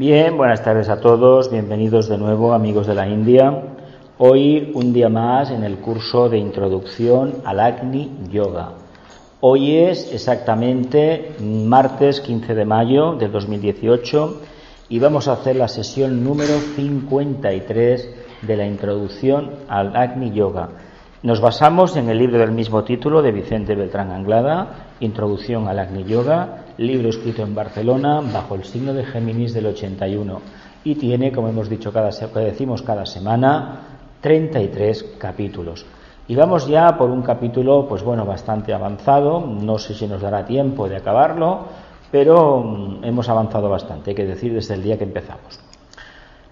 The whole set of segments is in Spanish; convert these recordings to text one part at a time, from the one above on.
Bien, buenas tardes a todos, bienvenidos de nuevo amigos de la India. Hoy un día más en el curso de introducción al Agni Yoga. Hoy es exactamente martes 15 de mayo del 2018 y vamos a hacer la sesión número 53 de la introducción al Agni Yoga. Nos basamos en el libro del mismo título de Vicente Beltrán Anglada, Introducción al Agni Yoga, libro escrito en Barcelona bajo el signo de Géminis del 81 y tiene, como hemos dicho cada que decimos cada semana, 33 capítulos. Y vamos ya por un capítulo, pues bueno, bastante avanzado. No sé si nos dará tiempo de acabarlo, pero mm, hemos avanzado bastante, hay que decir, desde el día que empezamos.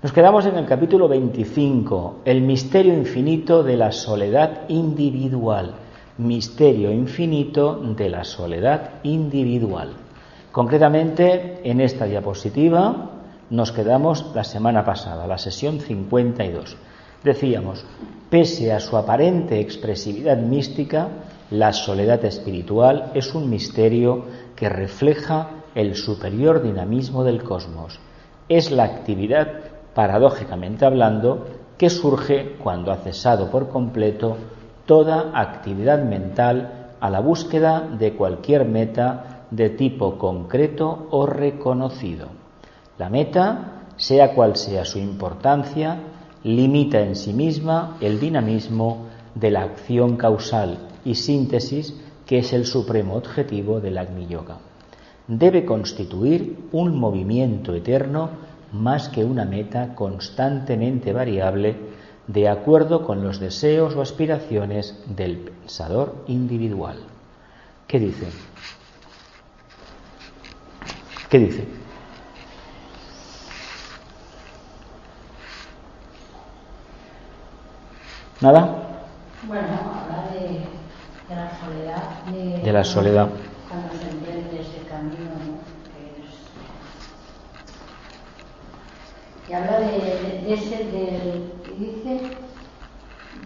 Nos quedamos en el capítulo 25, el misterio infinito de la soledad individual. Misterio infinito de la soledad individual. Concretamente, en esta diapositiva nos quedamos la semana pasada, la sesión 52. Decíamos, pese a su aparente expresividad mística, la soledad espiritual es un misterio que refleja el superior dinamismo del cosmos. Es la actividad paradójicamente hablando, que surge cuando ha cesado por completo toda actividad mental a la búsqueda de cualquier meta de tipo concreto o reconocido. La meta, sea cual sea su importancia, limita en sí misma el dinamismo de la acción causal y síntesis que es el supremo objetivo del Agni Yoga. Debe constituir un movimiento eterno más que una meta constantemente variable de acuerdo con los deseos o aspiraciones del pensador individual. ¿Qué dice? ¿Qué dice? ¿Nada? Bueno, habla de, la soledad. De, la soledad. y habla de, ese, del, dice,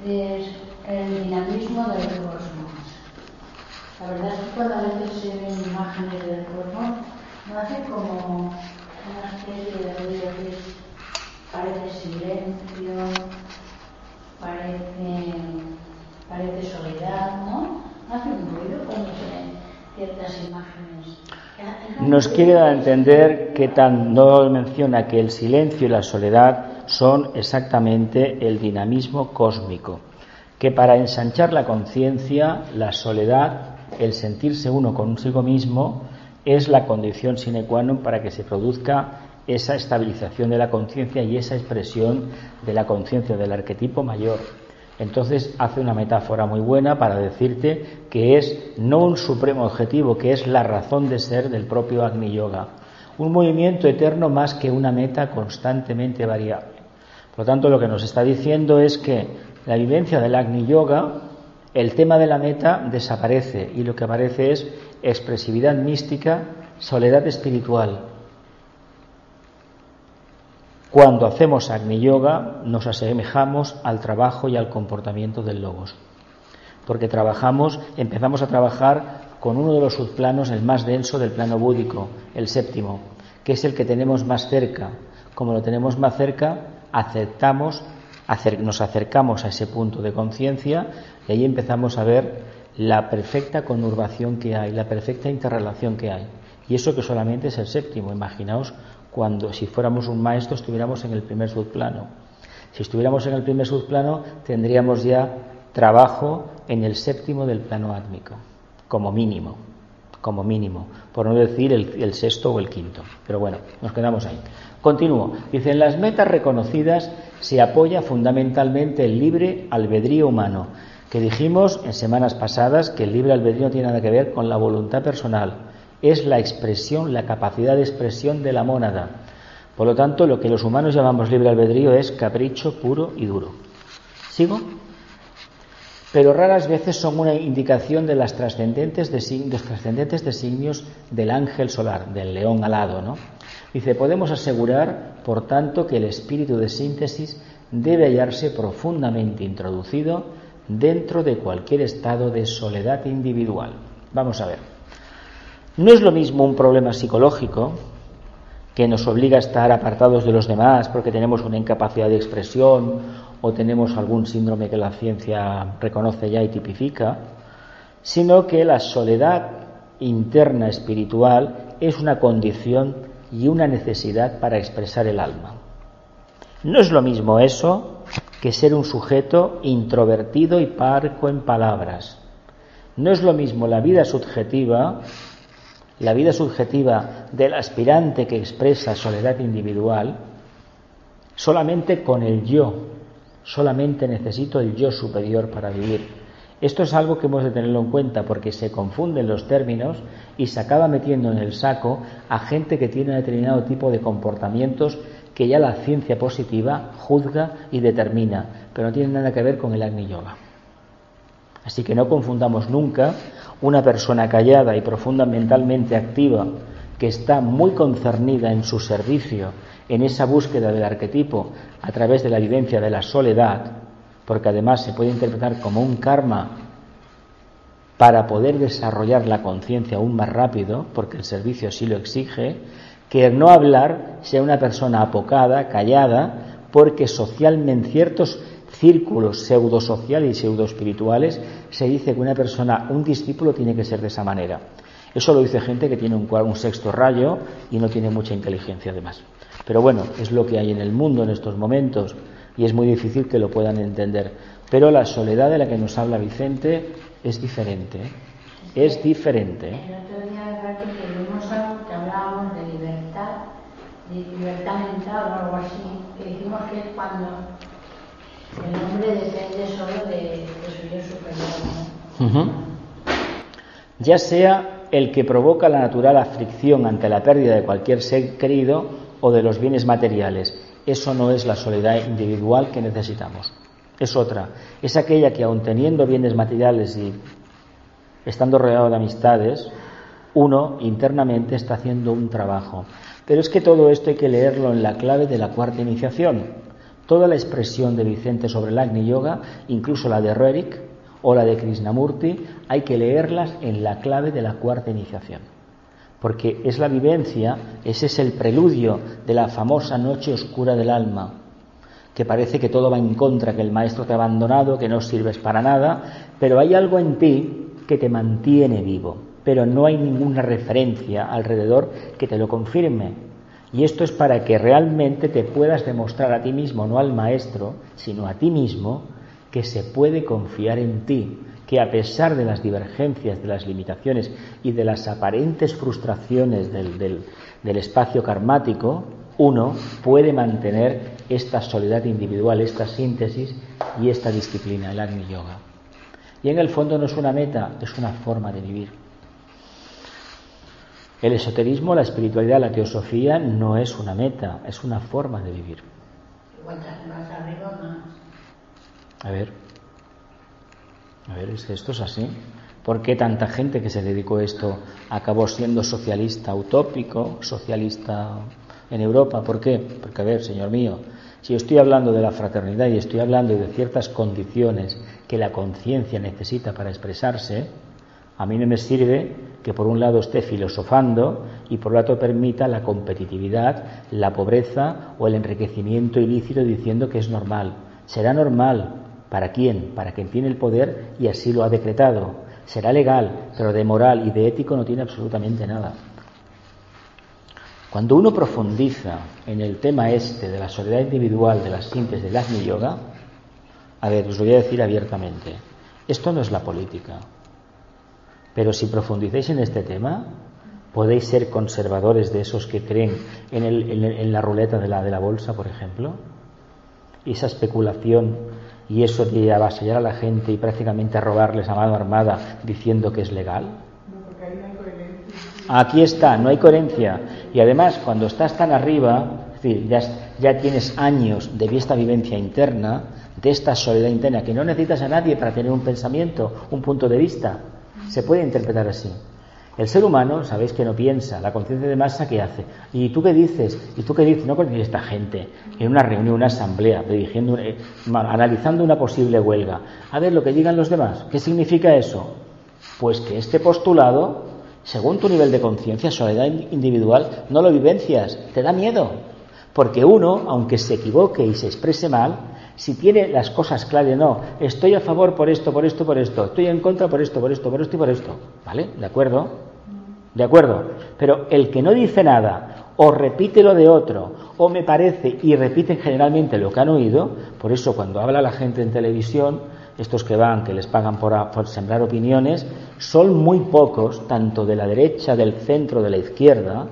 del dinamismo del cosmos. La verdad es que cuando a veces se ven imágenes del cosmos, no hace como una especie de ruido que parece silencio, parece, parece soledad, ¿no? Hace un ruido cuando se ven ciertas imágenes. Nos quiere dar a entender que tan no menciona que el silencio y la soledad son exactamente el dinamismo cósmico, que para ensanchar la conciencia, la soledad, el sentirse uno consigo mismo, es la condición sine qua non para que se produzca esa estabilización de la conciencia y esa expresión de la conciencia del arquetipo mayor. Entonces hace una metáfora muy buena para decirte que es no un supremo objetivo, que es la razón de ser del propio Agni Yoga. Un movimiento eterno más que una meta constantemente variable. Por lo tanto, lo que nos está diciendo es que la vivencia del Agni Yoga, el tema de la meta desaparece y lo que aparece es expresividad mística, soledad espiritual, cuando hacemos Agni Yoga nos asemejamos al trabajo y al comportamiento del logos, porque trabajamos, empezamos a trabajar con uno de los subplanos, el más denso del plano búdico, el séptimo, que es el que tenemos más cerca. Como lo tenemos más cerca, aceptamos, nos acercamos a ese punto de conciencia y ahí empezamos a ver la perfecta conurbación que hay, la perfecta interrelación que hay. Y eso que solamente es el séptimo. Imaginaos cuando si fuéramos un maestro estuviéramos en el primer subplano. Si estuviéramos en el primer subplano, tendríamos ya trabajo en el séptimo del plano átmico, como mínimo, como mínimo, por no decir el, sexto o el quinto. Pero bueno, nos quedamos ahí. Continúo. Dice, en las metas reconocidas se apoya fundamentalmente el libre albedrío humano, que dijimos en semanas pasadas que el libre albedrío no tiene nada que ver con la voluntad personal, es la expresión, la capacidad de expresión de la mónada. Por lo tanto, lo que los humanos llamamos libre albedrío es capricho puro y duro. ¿Sigo? Pero raras veces son una indicación de las trascendentes, trascendentes designios del ángel solar, del león alado, ¿no? Dice, podemos asegurar, por tanto, que el espíritu de síntesis debe hallarse profundamente introducido dentro de cualquier estado de soledad individual. Vamos a ver. No es lo mismo un problema psicológico que nos obliga a estar apartados de los demás porque tenemos una incapacidad de expresión o tenemos algún síndrome que la ciencia reconoce ya y tipifica, sino que la soledad interna espiritual es una condición y una necesidad para expresar el alma. No es lo mismo eso que ser un sujeto introvertido y parco en palabras. No es lo mismo la vida subjetiva la vida subjetiva del aspirante que expresa soledad individual, solamente con el yo, solamente necesito el yo superior para vivir. Esto es algo que hemos de tenerlo en cuenta porque se confunden los términos y se acaba metiendo en el saco a gente que tiene determinado tipo de comportamientos que ya la ciencia positiva juzga y determina, pero no tiene nada que ver con el Agni Yoga. Así que no confundamos nunca una persona callada y profundamente activa que está muy concernida en su servicio, en esa búsqueda del arquetipo a través de la vivencia de la soledad, porque además se puede interpretar como un karma para poder desarrollar la conciencia aún más rápido, porque el servicio así lo exige, que no hablar sea una persona apocada, callada, porque socialmente ciertos círculos pseudosociales y pseudoespirituales se dice que una persona, un discípulo tiene que ser de esa manera. Eso lo dice gente que tiene un, un sexto rayo y no tiene mucha inteligencia además. Pero bueno, es lo que hay en el mundo en estos momentos y es muy difícil que lo puedan entender. Pero la soledad de la que nos habla Vicente es diferente. ¿eh? Es diferente. ¿eh? El otro día que que hablábamos de libertad, de libertad mental o algo así, que dijimos que es cuando el hombre depende solo de, su yo superior. Ya sea el que provoca la natural aflicción ante la pérdida de cualquier ser querido o de los bienes materiales. Eso no es la soledad individual que necesitamos. Es otra. Es aquella que aun teniendo bienes materiales y estando rodeado de amistades, uno internamente está haciendo un trabajo. Pero es que todo esto hay que leerlo en la clave de la cuarta iniciación. Toda la expresión de Vicente sobre el Agni Yoga, incluso la de Roerich o la de Krishnamurti, hay que leerlas en la clave de la cuarta iniciación. Porque es la vivencia, ese es el preludio de la famosa noche oscura del alma, que parece que todo va en contra, que el maestro te ha abandonado, que no sirves para nada, pero hay algo en ti que te mantiene vivo, pero no hay ninguna referencia alrededor que te lo confirme. Y esto es para que realmente te puedas demostrar a ti mismo, no al maestro, sino a ti mismo, que se puede confiar en ti, que a pesar de las divergencias, de las limitaciones y de las aparentes frustraciones del, del espacio karmático, uno puede mantener esta soledad individual, esta síntesis y esta disciplina, el Agni Yoga. Y en el fondo no es una meta, es una forma de vivir. El esoterismo, la espiritualidad, la teosofía no es una meta, es una forma de vivir. A ver, a ver, esto es así. ¿Por qué tanta gente que se dedicó a esto acabó siendo socialista utópico, socialista en Europa? ¿Por qué? Porque, a ver, señor mío, si estoy hablando de la fraternidad y estoy hablando de ciertas condiciones que la conciencia necesita para expresarse, a mí no me sirve que por un lado esté filosofando y por otro permita la competitividad, la pobreza o el enriquecimiento ilícito diciendo que es normal. Será normal. ¿Para quién? Para quien tiene el poder y así lo ha decretado. Será legal, pero de moral y de ético no tiene absolutamente nada. Cuando uno profundiza en el tema este de la soledad individual de las síntesis del Agni Yoga, a ver, os lo voy a decir abiertamente, esto no es la política, pero si profundizáis en este tema, podéis ser conservadores de esos que creen en, la ruleta de la, de la bolsa, por ejemplo, esa especulación y eso de avasallar a la gente y prácticamente robarles a mano armada diciendo que es legal. Aquí está, no hay coherencia. Y además, cuando estás tan arriba, es decir, ya, ya tienes años de esta vivencia interna, de esta soledad interna, que no necesitas a nadie para tener un pensamiento, un punto de vista. Se puede interpretar así. El ser humano, sabéis que no piensa, la conciencia de masa, ¿qué hace? ¿Y tú qué dices? ¿Y tú qué dices? No conoces esta gente en una reunión, una asamblea, dirigiendo, eh, analizando una posible huelga. A ver lo que digan los demás. ¿Qué significa eso? Pues que este postulado según tu nivel de conciencia, soledad individual, no lo vivencias, te da miedo. Porque uno, aunque se equivoque y se exprese mal, si tiene las cosas claras, no, estoy a favor por esto, por esto, por esto, estoy en contra por esto, por esto, por esto y por esto. ¿Vale? ¿De acuerdo? ¿De acuerdo? Pero el que no dice nada, o repite lo de otro, o me parece y repiten generalmente lo que han oído, por eso cuando habla la gente en televisión, estos que van, que les pagan por, sembrar opiniones, son muy pocos, tanto de la derecha, del centro, de la izquierda,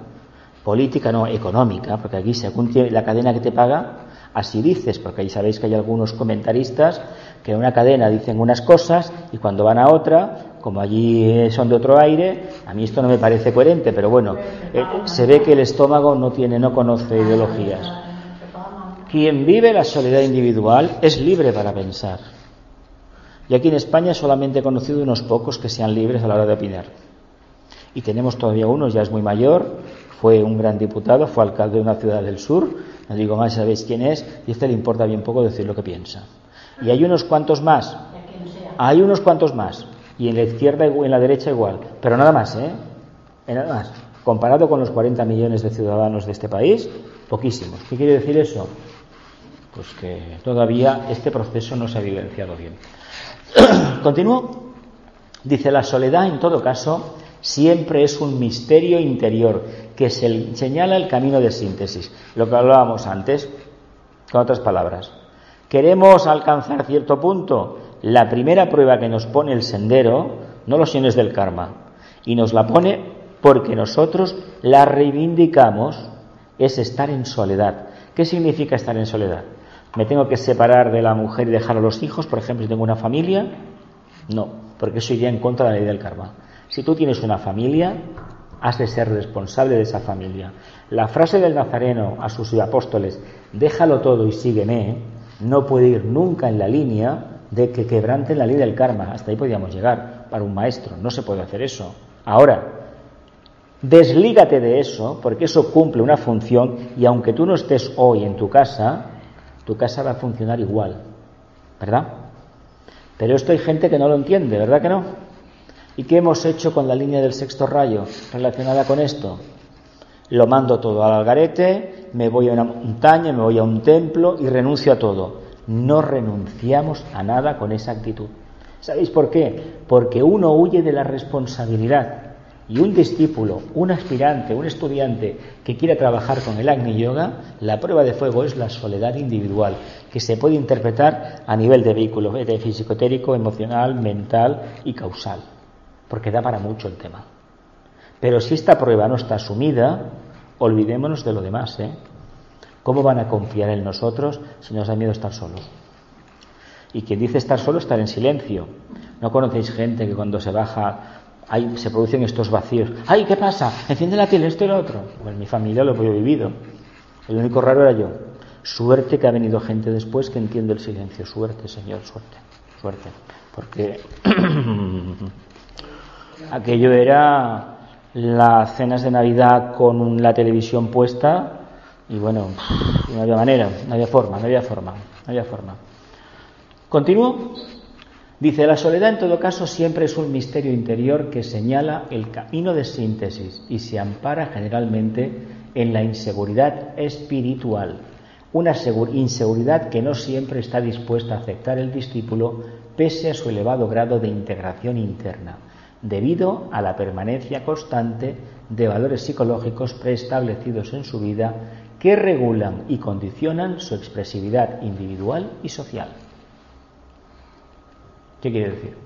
política no económica, porque aquí según la cadena que te paga, así dices, porque ahí sabéis que hay algunos comentaristas que en una cadena dicen unas cosas y cuando van a otra, como allí son de otro aire, a mí esto no me parece coherente, pero bueno, eh, se ve que el estómago no tiene, no conoce ideologías. Quien vive la soledad individual es libre para pensar. Y aquí en España solamente he conocido unos pocos que sean libres a la hora de opinar. Y tenemos todavía uno, ya es muy mayor, fue un gran diputado, fue alcalde de una ciudad del sur, no digo más, sabéis quién es, y a este le importa bien poco decir lo que piensa. Y hay unos cuantos más, hay unos cuantos más, y en la izquierda y en la derecha igual, pero nada más, ¿eh? Nada más. Comparado con los 40 millones de ciudadanos de este país, poquísimos. ¿Qué quiere decir eso? Pues que todavía este proceso no se ha vivenciado bien. Continúo. Dice, la soledad en todo caso siempre es un misterio interior que se señala el camino de síntesis. Lo que hablábamos antes, con otras palabras. Queremos alcanzar cierto punto. La primera prueba que nos pone el sendero, no los sienes del karma, y nos la pone porque nosotros la reivindicamos, es estar en soledad. ¿Qué significa estar en soledad? ¿Me tengo que separar de la mujer y dejar a los hijos, por ejemplo, si tengo una familia? No, porque eso iría en contra de la ley del karma. Si tú tienes una familia, has de ser responsable de esa familia. La frase del Nazareno a sus apóstoles, déjalo todo y sígueme, no puede ir nunca en la línea de que quebranten la ley del karma. Hasta ahí podíamos llegar para un maestro. No se puede hacer eso. Ahora, deslígate de eso, porque eso cumple una función y aunque tú no estés hoy en tu casa, tu casa va a funcionar igual, ¿verdad? Pero esto hay gente que no lo entiende, ¿verdad que no? ¿Y qué hemos hecho con la línea del sexto rayo relacionada con esto? Lo mando todo al algarete, me voy a una montaña, me voy a un templo y renuncio a todo. No renunciamos a nada con esa actitud. ¿Sabéis por qué? Porque uno huye de la responsabilidad. Y un discípulo, un aspirante, un estudiante que quiera trabajar con el Agni Yoga, la prueba de fuego es la soledad individual, que se puede interpretar a nivel de vehículo, de físico emocional, mental y causal, porque da para mucho el tema. Pero si esta prueba no está asumida, olvidémonos de lo demás. ¿eh? ¿Cómo van a confiar en nosotros si nos da miedo estar solos? Y quien dice estar solo, estar en silencio. ¿No conocéis gente que cuando se baja se producen estos vacíos. ¡Ay, qué pasa! Enciende la tele, esto y lo otro. Pues mi familia lo he vivido. El único raro era yo. Suerte que ha venido gente después que entiende el silencio. Suerte, Señor, suerte, suerte. Porque aquello era las cenas de Navidad con la televisión puesta y bueno, no había manera, no había forma, no había forma, no había forma. ¿Continúo? Dice, la soledad en todo caso siempre es un misterio interior que señala el camino de síntesis y se ampara generalmente en la inseguridad espiritual, una inseguridad que no siempre está dispuesta a aceptar el discípulo pese a su elevado grado de integración interna. Debido a la permanencia constante de valores psicológicos preestablecidos en su vida que regulan y condicionan su expresividad individual y social. ¿Qué quiere decir?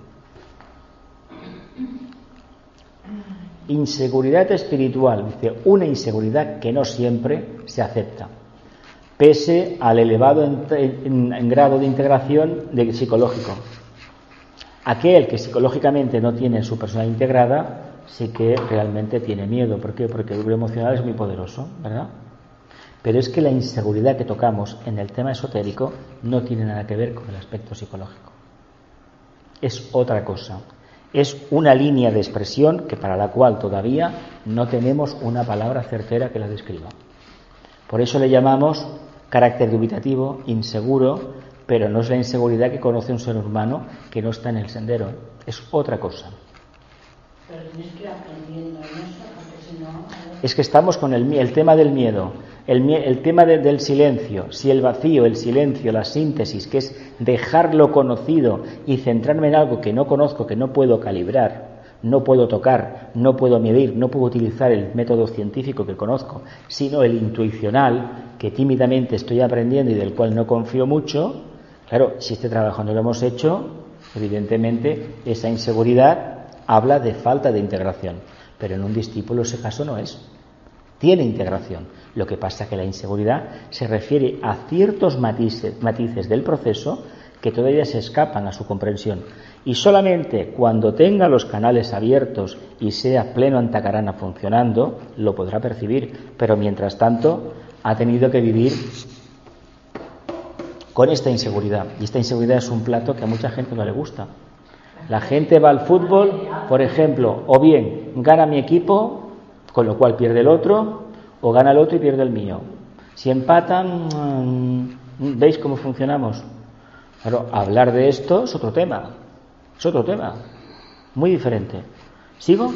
Inseguridad espiritual, dice, una inseguridad que no siempre se acepta, pese al elevado grado de integración de psicológico. Aquel que psicológicamente no tiene su persona integrada, sí que realmente tiene miedo. ¿Por qué? Porque el emocional es muy poderoso, ¿verdad? Pero es que la inseguridad que tocamos en el tema esotérico no tiene nada que ver con el aspecto psicológico. Es otra cosa es una línea de expresión que para la cual todavía no tenemos una palabra certera que la describa. Por eso le llamamos carácter dubitativo, inseguro, pero no es la inseguridad que conoce un ser humano que no está en el sendero, es otra cosa. Es que estamos con el, el tema del miedo el, tema del silencio, si el vacío, el silencio, la síntesis, que es dejar lo conocido y centrarme en algo que no conozco, que no puedo calibrar, no puedo tocar, no puedo medir, no puedo utilizar el método científico que conozco, sino el intuicional que tímidamente estoy aprendiendo y del cual no confío mucho, claro, si este trabajo no lo hemos hecho, evidentemente esa inseguridad habla de falta de integración, pero en un discípulo ese caso no es. Tiene integración lo que pasa es que la inseguridad se refiere a ciertos matices, matices del proceso que todavía se escapan a su comprensión. Y solamente cuando tenga los canales abiertos y sea pleno antacarana funcionando, lo podrá percibir. Pero mientras tanto, ha tenido que vivir con esta inseguridad. Y esta inseguridad es un plato que a mucha gente no le gusta. La gente va al fútbol, por ejemplo, o bien gana mi equipo, con lo cual pierde el otro, o gana el otro y pierde el mío. Si empatan, mm, ¿veis cómo funcionamos? Claro, hablar de esto es otro tema, es otro tema, muy diferente. ¿Sigo?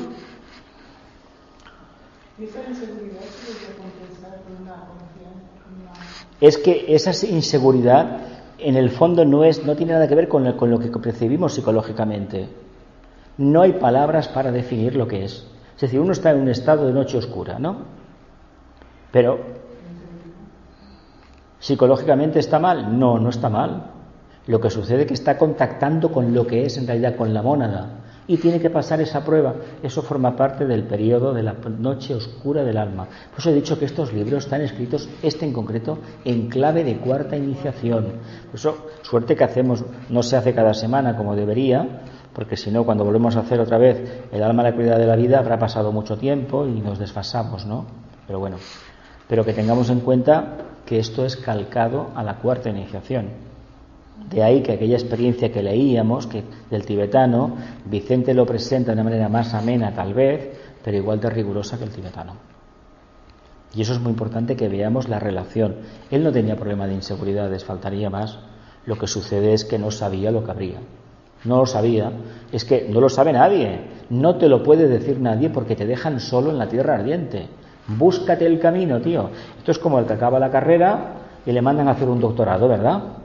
Es que esa inseguridad en el fondo no, es, no tiene nada que ver con, con lo que percibimos psicológicamente. No hay palabras para definir lo que es. Es decir, uno está en un estado de noche oscura, ¿no? Pero, ¿psicológicamente está mal? No, no está mal. Lo que sucede es que está contactando con lo que es en realidad, con la mónada. Y tiene que pasar esa prueba. Eso forma parte del periodo de la noche oscura del alma. Por eso he dicho que estos libros están escritos, este en concreto, en clave de cuarta iniciación. Por eso, suerte que hacemos, no se hace cada semana como debería, porque si no, cuando volvemos a hacer otra vez el alma la cualidad de la vida, habrá pasado mucho tiempo y nos desfasamos, ¿no? Pero bueno, pero que tengamos en cuenta que esto es calcado a la cuarta iniciación. De ahí que aquella experiencia que leíamos que del tibetano, Vicente lo presenta de una manera más amena tal vez, pero igual de rigurosa que el tibetano. Y eso es muy importante que veamos la relación. Él no tenía problema de inseguridades, faltaría más. Lo que sucede es que no sabía lo que habría. No lo sabía. Es que no lo sabe nadie. No te lo puede decir nadie porque te dejan solo en la tierra ardiente. Búscate el camino, tío. Esto es como el que acaba la carrera y le mandan a hacer un doctorado, ¿verdad?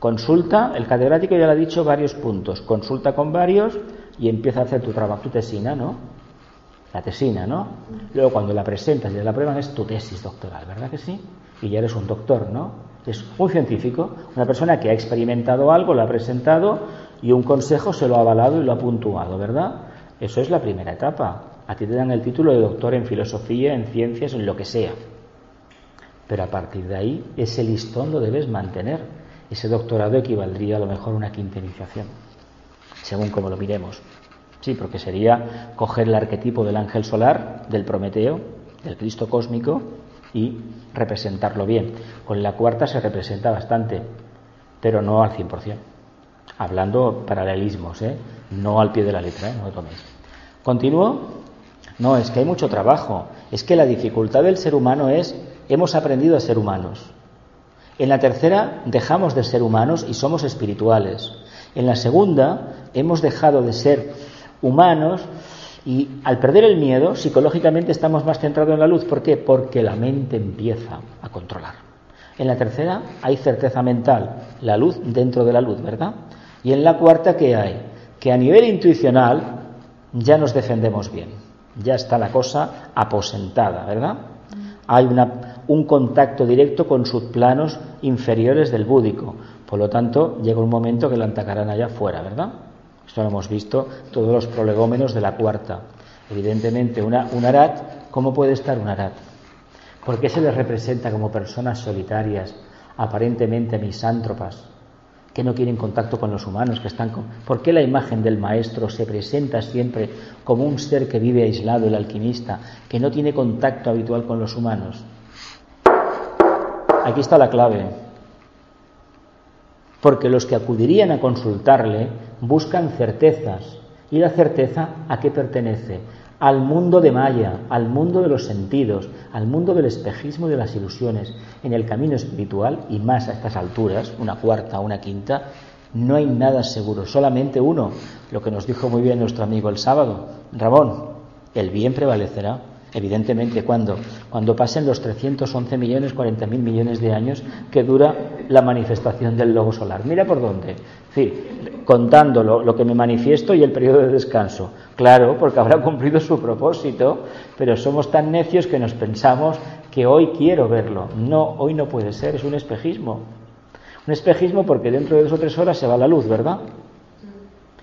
Consulta, el catedrático ya le ha dicho varios puntos. Consulta con varios y empieza a hacer tu trabajo, tu tesina, ¿no? La tesina, ¿no? Luego cuando la presentas y la prueban es tu tesis doctoral, ¿verdad que sí? Y ya eres un doctor, ¿no? Es un científico, una persona que ha experimentado algo, lo ha presentado y un consejo se lo ha avalado y lo ha puntuado, ¿verdad? Eso es la primera etapa. A ti te dan el título de doctor en filosofía, en ciencias, en lo que sea. Pero a partir de ahí, ese listón lo debes mantener. Ese doctorado equivaldría a lo mejor a una quinta iniciación, según como lo miremos. Sí, porque sería coger el arquetipo del ángel solar, del Prometeo, del Cristo cósmico y representarlo bien. Con la cuarta se representa bastante, pero no al 100%. Hablando paralelismos, ¿eh? no al pie de la letra, ¿eh? no lo toméis. ¿Continúo? No, es que hay mucho trabajo. Es que la dificultad del ser humano es, hemos aprendido a ser humanos. En la tercera dejamos de ser humanos y somos espirituales. En la segunda hemos dejado de ser humanos y al perder el miedo, psicológicamente estamos más centrados en la luz. ¿Por qué? Porque la mente empieza a controlar. En la tercera hay certeza mental, la luz dentro de la luz, ¿verdad? Y en la cuarta, ¿qué hay? Que a nivel intuicional ya nos defendemos bien, ya está la cosa aposentada, ¿verdad? Hay un contacto directo con sus planos inferiores del búdico, por lo tanto llega un momento que la atacarán allá afuera, ¿verdad? Esto lo hemos visto todos los prolegómenos de la cuarta. Evidentemente, una, un arat, ¿cómo puede estar un arat? ¿Por qué se les representa como personas solitarias, aparentemente misántropas, que no quieren contacto con los humanos, que están con... ¿Por qué la imagen del maestro se presenta siempre como un ser que vive aislado, el alquimista, que no tiene contacto habitual con los humanos? Aquí está la clave. Porque los que acudirían a consultarle buscan certezas. ¿Y la certeza a qué pertenece? al mundo de Maya, al mundo de los sentidos, al mundo del espejismo y de las ilusiones. En el camino espiritual, y más a estas alturas, una cuarta, una quinta, no hay nada seguro, solamente uno, lo que nos dijo muy bien nuestro amigo el sábado, Ramón, el bien prevalecerá. Evidentemente, cuando Cuando pasen los 311 millones, 40 mil millones de años que dura la manifestación del lobo solar. Mira por dónde. Sí, contando lo, que me manifiesto y el periodo de descanso. Claro, porque habrá cumplido su propósito, pero somos tan necios que nos pensamos que hoy quiero verlo. No, hoy no puede ser, es un espejismo. Un espejismo porque dentro de dos o tres horas se va la luz, ¿verdad?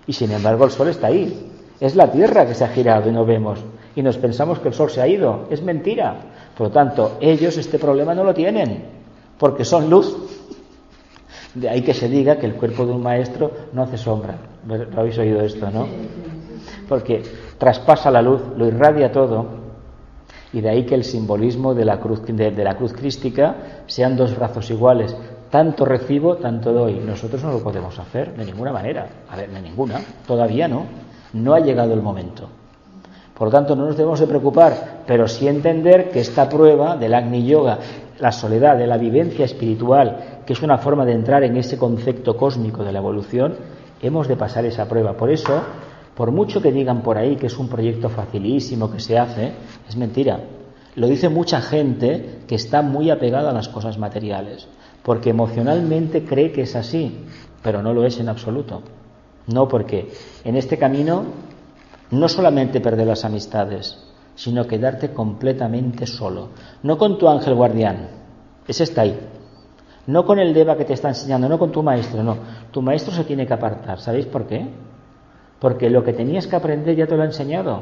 Y sin embargo el sol está ahí. Es la Tierra que se ha girado y no vemos y nos pensamos que el sol se ha ido. Es mentira. Por lo tanto, ellos este problema no lo tienen, porque son luz. De ahí que se diga que el cuerpo de un maestro no hace sombra. ¿Lo habéis oído esto, no? Porque traspasa la luz, lo irradia todo. Y de ahí que el simbolismo de la cruz, de, de la cruz crística sean dos brazos iguales. Tanto recibo, tanto doy. Nosotros no lo podemos hacer de ninguna manera. A ver, de ninguna. Todavía no. No ha llegado el momento. Por lo tanto, no nos debemos de preocupar, pero sí entender que esta prueba del Agni Yoga, la soledad, de la vivencia espiritual, que es una forma de entrar en ese concepto cósmico de la evolución, hemos de pasar esa prueba. Por eso, por mucho que digan por ahí que es un proyecto facilísimo que se hace, es mentira. Lo dice mucha gente que está muy apegada a las cosas materiales, porque emocionalmente cree que es así, pero no lo es en absoluto. No, porque en este camino no solamente perder las amistades, sino quedarte completamente solo. No con tu ángel guardián, ese está ahí. No con el Deva que te está enseñando, no con tu maestro, no. Tu maestro se tiene que apartar. ¿Sabéis por qué? Porque lo que tenías que aprender ya te lo ha enseñado.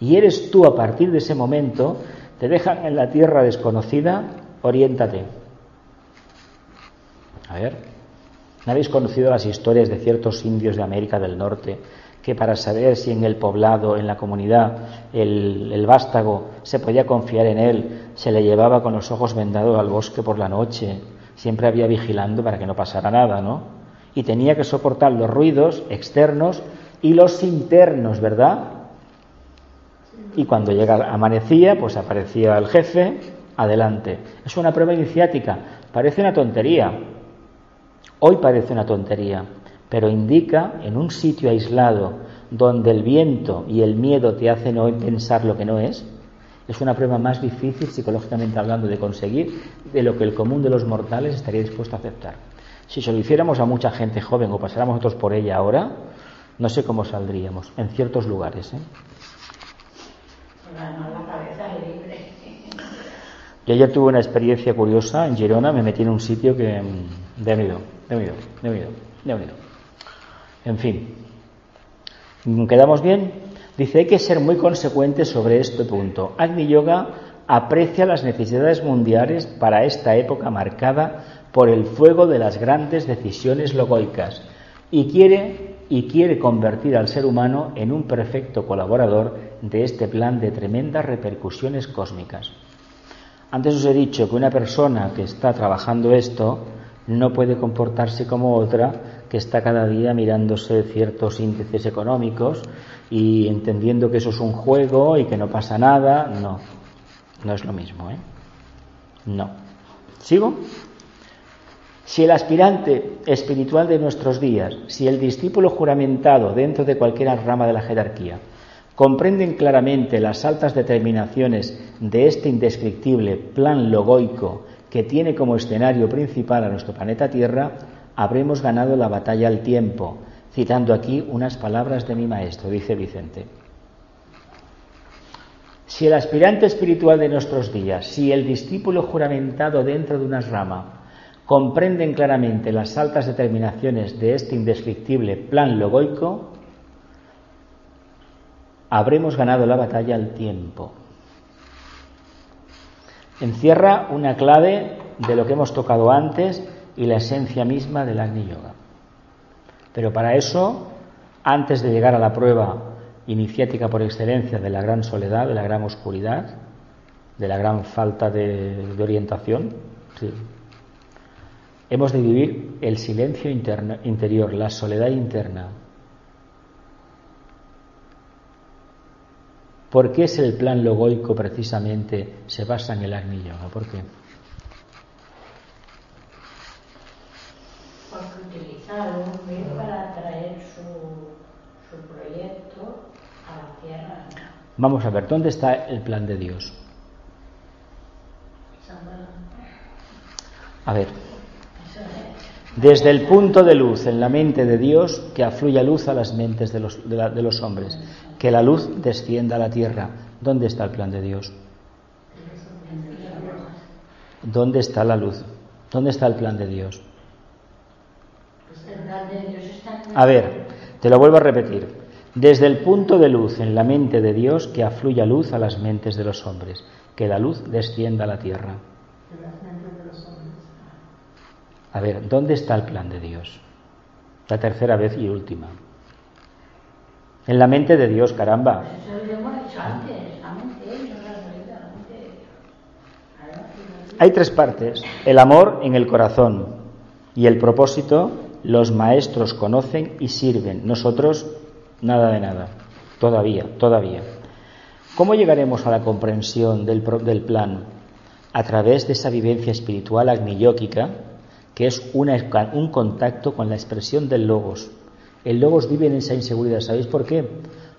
Y eres tú a partir de ese momento, te dejan en la tierra desconocida, oriéntate. A ver, ¿no habéis conocido las historias de ciertos indios de América del Norte que para saber si en el poblado, en la comunidad, el, vástago se podía confiar en él, se le llevaba con los ojos vendados al bosque por la noche, siempre había vigilando para que no pasara nada, ¿no? Y tenía que soportar los ruidos externos y los internos, ¿verdad? Y cuando llega amanecía, pues aparecía el jefe, adelante. Es una prueba iniciática, parece una tontería. Hoy parece una tontería, pero indica en un sitio aislado donde el viento y el miedo te hacen hoy pensar lo que no es, es una prueba más difícil psicológicamente hablando de conseguir de lo que el común de los mortales estaría dispuesto a aceptar. Si se lo hiciéramos a mucha gente joven o pasáramos nosotros por ella ahora, no sé cómo saldríamos, en ciertos lugares. ¿eh? Yo ayer tuve una experiencia curiosa en Girona, me metí en un sitio que mm, de miedo, de miedo, de miedo, de miedo. En fin, ¿quedamos bien? Dice, hay que ser muy consecuente sobre este punto. Agni Yoga aprecia las necesidades mundiales para esta época marcada por el fuego de las grandes decisiones logoicas y quiere y quiere convertir al ser humano en un perfecto colaborador de este plan de tremendas repercusiones cósmicas. Antes os he dicho que una persona que está trabajando esto no puede comportarse como otra que está cada día mirándose ciertos índices económicos y entendiendo que eso es un juego y que no pasa nada. No, no es lo mismo. ¿eh? No. ¿Sigo? Si el aspirante espiritual de nuestros días, si el discípulo juramentado dentro de cualquier rama de la jerarquía, comprenden claramente las altas determinaciones de este indescriptible plan logoico que tiene como escenario principal a nuestro planeta Tierra, habremos ganado la batalla al tiempo, citando aquí unas palabras de mi maestro, dice Vicente. Si el aspirante espiritual de nuestros días, si el discípulo juramentado dentro de una rama, comprenden claramente las altas determinaciones de este indescriptible plan logoico, habremos ganado la batalla al tiempo. Encierra una clave de lo que hemos tocado antes y la esencia misma del Agni Yoga. Pero para eso, antes de llegar a la prueba iniciática por excelencia de la gran soledad, de la gran oscuridad, de la gran falta de, orientación, hemos de vivir el silencio interior, la soledad interna. ¿Por qué es el plan logoico precisamente se basa en el Agni Yoga? ¿Por qué? Porque utilizar un medio para traer su, su proyecto a la tierra. Vamos a ver, ¿dónde está el plan de Dios? A ver, desde el punto de luz en la mente de Dios, que afluya luz a las mentes de los, de, de los hombres, que la luz descienda a la tierra. ¿Dónde está el plan de Dios? ¿Dónde está la luz? ¿Dónde está el plan de Dios? A ver, te lo vuelvo a repetir. Desde el punto de luz en la mente de Dios, que afluya luz a las mentes de los hombres, que la luz descienda a la tierra. A ver, ¿dónde está el plan de Dios? La tercera vez y última. En la mente de Dios, caramba. Hay tres partes. El amor en el corazón y el propósito los maestros conocen y sirven. Nosotros nada de nada. Todavía, todavía. ¿Cómo llegaremos a la comprensión del, del plan? A través de esa vivencia espiritual agnillóquica que es un contacto con la expresión del logos. El logos vive en esa inseguridad. ¿Sabéis por qué?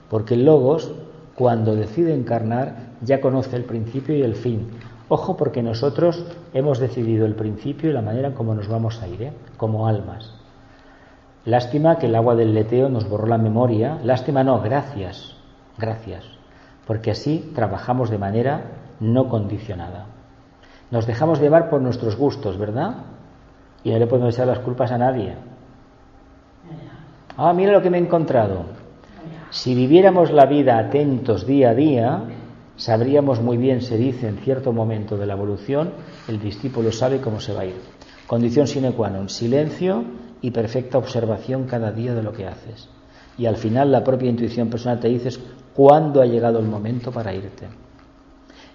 Porque el logos, cuando decide encarnar, ya conoce el principio y el fin. Ojo porque nosotros hemos decidido el principio y la manera en cómo nos vamos a ir, ¿eh? como almas. Lástima que el agua del leteo nos borró la memoria. Lástima no, gracias, gracias. Porque así trabajamos de manera no condicionada. Nos dejamos llevar por nuestros gustos, ¿verdad? y no le podemos echar las culpas a nadie. Ah, mira lo que me he encontrado. Si viviéramos la vida atentos día a día, sabríamos muy bien, se dice en cierto momento de la evolución, el discípulo sabe cómo se va a ir. Condición sine qua non, silencio y perfecta observación cada día de lo que haces. Y al final la propia intuición personal te dice cuándo ha llegado el momento para irte.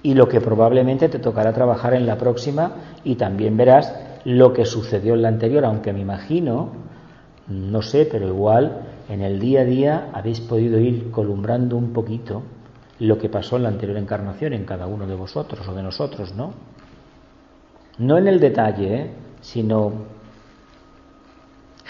Y lo que probablemente te tocará trabajar en la próxima y también verás lo que sucedió en la anterior, aunque me imagino, no sé, pero igual en el día a día habéis podido ir columbrando un poquito lo que pasó en la anterior encarnación en cada uno de vosotros o de nosotros, ¿no? No en el detalle, ¿eh? sino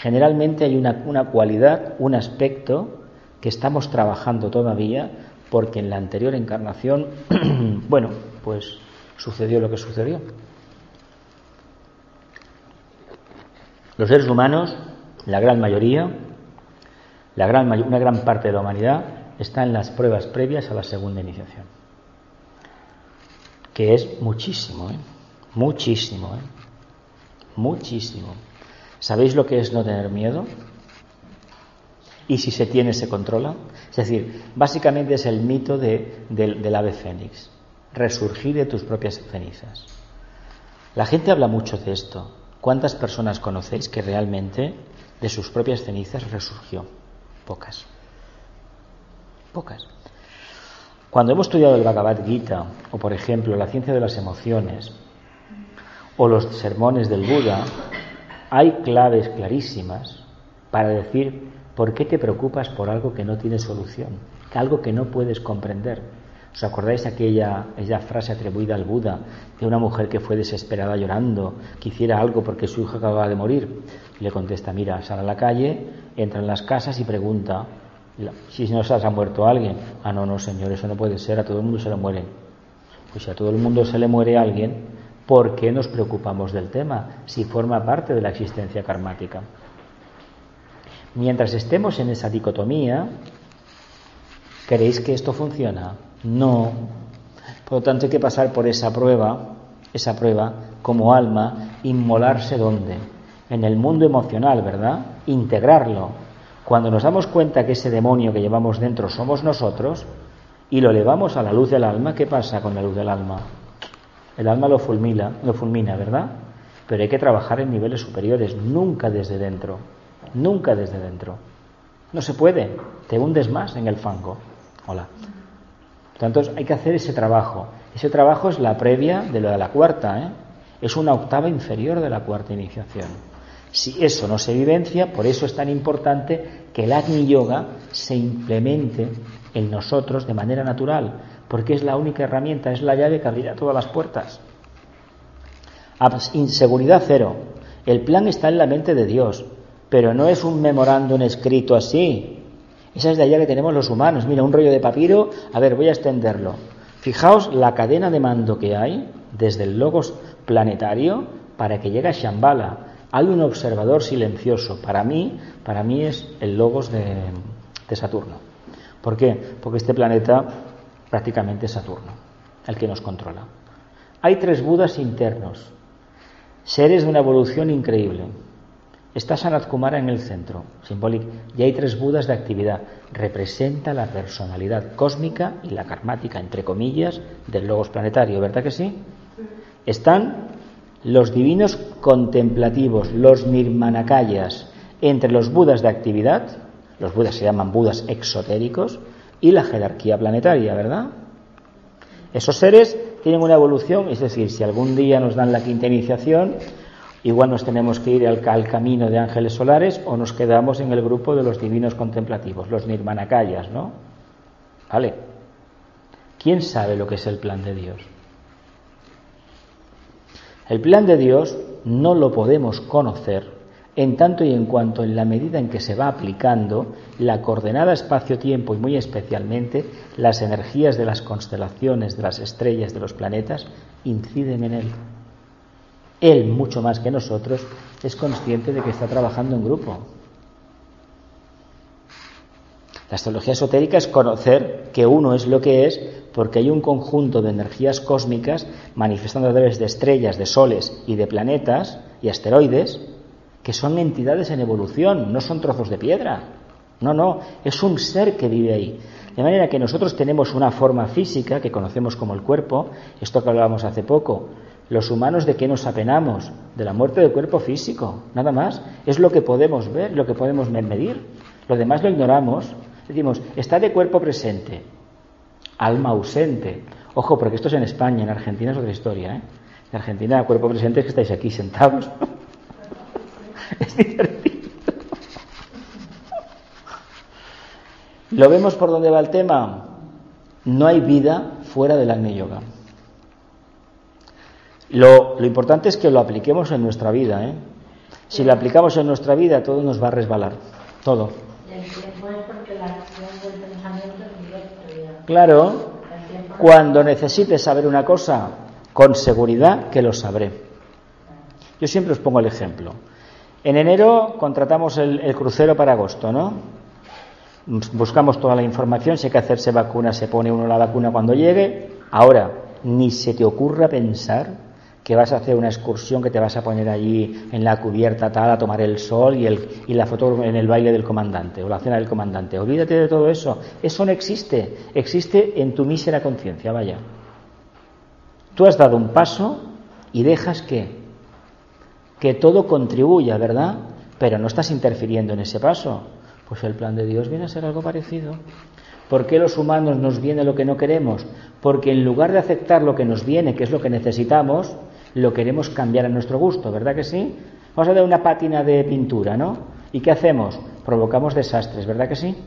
generalmente hay una, una cualidad, un aspecto que estamos trabajando todavía porque en la anterior encarnación, bueno, pues sucedió lo que sucedió. Los seres humanos, la gran mayoría, la gran, una gran parte de la humanidad, está en las pruebas previas a la segunda iniciación. Que es muchísimo, ¿eh? muchísimo, ¿eh? muchísimo. ¿Sabéis lo que es no tener miedo? Y si se tiene, se controla. Es decir, básicamente es el mito de, del ave fénix, resurgir de tus propias cenizas. La gente habla mucho de esto, ¿Cuántas personas conocéis que realmente de sus propias cenizas resurgió? Pocas. Pocas. Cuando hemos estudiado el Bhagavad Gita, o por ejemplo la ciencia de las emociones, o los sermones del Buda, hay claves clarísimas para decir por qué te preocupas por algo que no tiene solución, algo que no puedes comprender. ¿Os acordáis aquella, aquella frase atribuida al Buda de una mujer que fue desesperada llorando, que hiciera algo porque su hijo acababa de morir? Le contesta, mira, sale a la calle, entra en las casas y pregunta, si no se ha muerto alguien. Ah, no, no, señor, eso no puede ser, a todo el mundo se le muere. Pues si a todo el mundo se le muere alguien, ¿por qué nos preocupamos del tema si forma parte de la existencia karmática? Mientras estemos en esa dicotomía, ¿creéis que esto funciona? No. Por lo tanto, hay que pasar por esa prueba, esa prueba como alma, inmolarse dónde? En el mundo emocional, ¿verdad? Integrarlo. Cuando nos damos cuenta que ese demonio que llevamos dentro somos nosotros y lo elevamos a la luz del alma, ¿qué pasa con la luz del alma? El alma lo fulmina, lo fulmina, ¿verdad? Pero hay que trabajar en niveles superiores, nunca desde dentro, nunca desde dentro. No se puede, te hundes más en el fango. Hola. Entonces hay que hacer ese trabajo. Ese trabajo es la previa de lo de la cuarta, ¿eh? es una octava inferior de la cuarta iniciación. Si eso no se vivencia, por eso es tan importante que el Agni Yoga se implemente en nosotros de manera natural, porque es la única herramienta, es la llave que abrirá todas las puertas. Inseguridad cero. El plan está en la mente de Dios, pero no es un memorándum escrito así. Esa es la llave que tenemos los humanos. Mira, un rollo de papiro, a ver, voy a extenderlo. Fijaos la cadena de mando que hay desde el logos planetario para que llegue a Shambhala. Hay un observador silencioso. Para mí, para mí es el logos de, de Saturno. ¿Por qué? Porque este planeta prácticamente Saturno, el que nos controla. Hay tres Budas internos, seres de una evolución increíble. Está Sanat Kumara en el centro, simbólico, y hay tres Budas de actividad. Representa la personalidad cósmica y la karmática, entre comillas, del logos planetario, ¿verdad que sí? Están los divinos contemplativos, los nirmanakayas, entre los Budas de actividad, los Budas se llaman Budas exotéricos, y la jerarquía planetaria, ¿verdad? Esos seres tienen una evolución, es decir, si algún día nos dan la quinta iniciación, igual nos tenemos que ir al, camino de ángeles solares o nos quedamos en el grupo de los divinos contemplativos, los nirmanakayas, ¿no? ¿Vale? ¿Quién sabe lo que es el plan de Dios? El plan de Dios no lo podemos conocer en tanto y en cuanto en la medida en que se va aplicando la coordenada espacio-tiempo y muy especialmente las energías de las constelaciones, de las estrellas, de los planetas, inciden en él. Él, mucho más que nosotros, es consciente de que está trabajando en grupo. La astrología esotérica es conocer que uno es lo que es porque hay un conjunto de energías cósmicas manifestando a través de estrellas, de soles y de planetas y asteroides que son entidades en evolución, no son trozos de piedra. No, no, es un ser que vive ahí. De manera que nosotros tenemos una forma física que conocemos como el cuerpo, esto que hablábamos hace poco. Los humanos de qué nos apenamos? De la muerte del cuerpo físico, nada más. Es lo que podemos ver, lo que podemos medir. Lo demás lo ignoramos. Decimos, está de cuerpo presente, alma ausente. Ojo, porque esto es en España, en Argentina es otra historia. ¿eh? En Argentina, cuerpo presente es que estáis aquí sentados. Es divertido. ¿Lo vemos por dónde va el tema? No hay vida fuera del Agni Yoga. Lo, lo, importante es que lo apliquemos en nuestra vida. ¿eh? Si lo aplicamos en nuestra vida, todo nos va a resbalar. Todo. Claro, cuando necesites saber una cosa, con seguridad que lo sabré. Yo siempre os pongo el ejemplo. En enero contratamos el, crucero para agosto, ¿no? Buscamos toda la información, si hay que hacerse vacuna, se pone uno la vacuna cuando llegue. Ahora, ni se te ocurra pensar que vas a hacer una excursión, que te vas a poner allí en la cubierta tal a tomar el sol y, el, y la foto en el baile del comandante o la cena del comandante. Olvídate de todo eso. Eso no existe. Existe en tu mísera conciencia, vaya. Tú has dado un paso y dejas que que todo contribuya, ¿verdad? Pero no estás interfiriendo en ese paso. Pues el plan de Dios viene a ser algo parecido. ¿Por qué los humanos nos viene lo que no queremos? Porque en lugar de aceptar lo que nos viene, que es lo que necesitamos, lo queremos cambiar a nuestro gusto, ¿verdad que sí? Vamos a dar una pátina de pintura, ¿no? ¿Y qué hacemos? Provocamos desastres, ¿verdad que sí?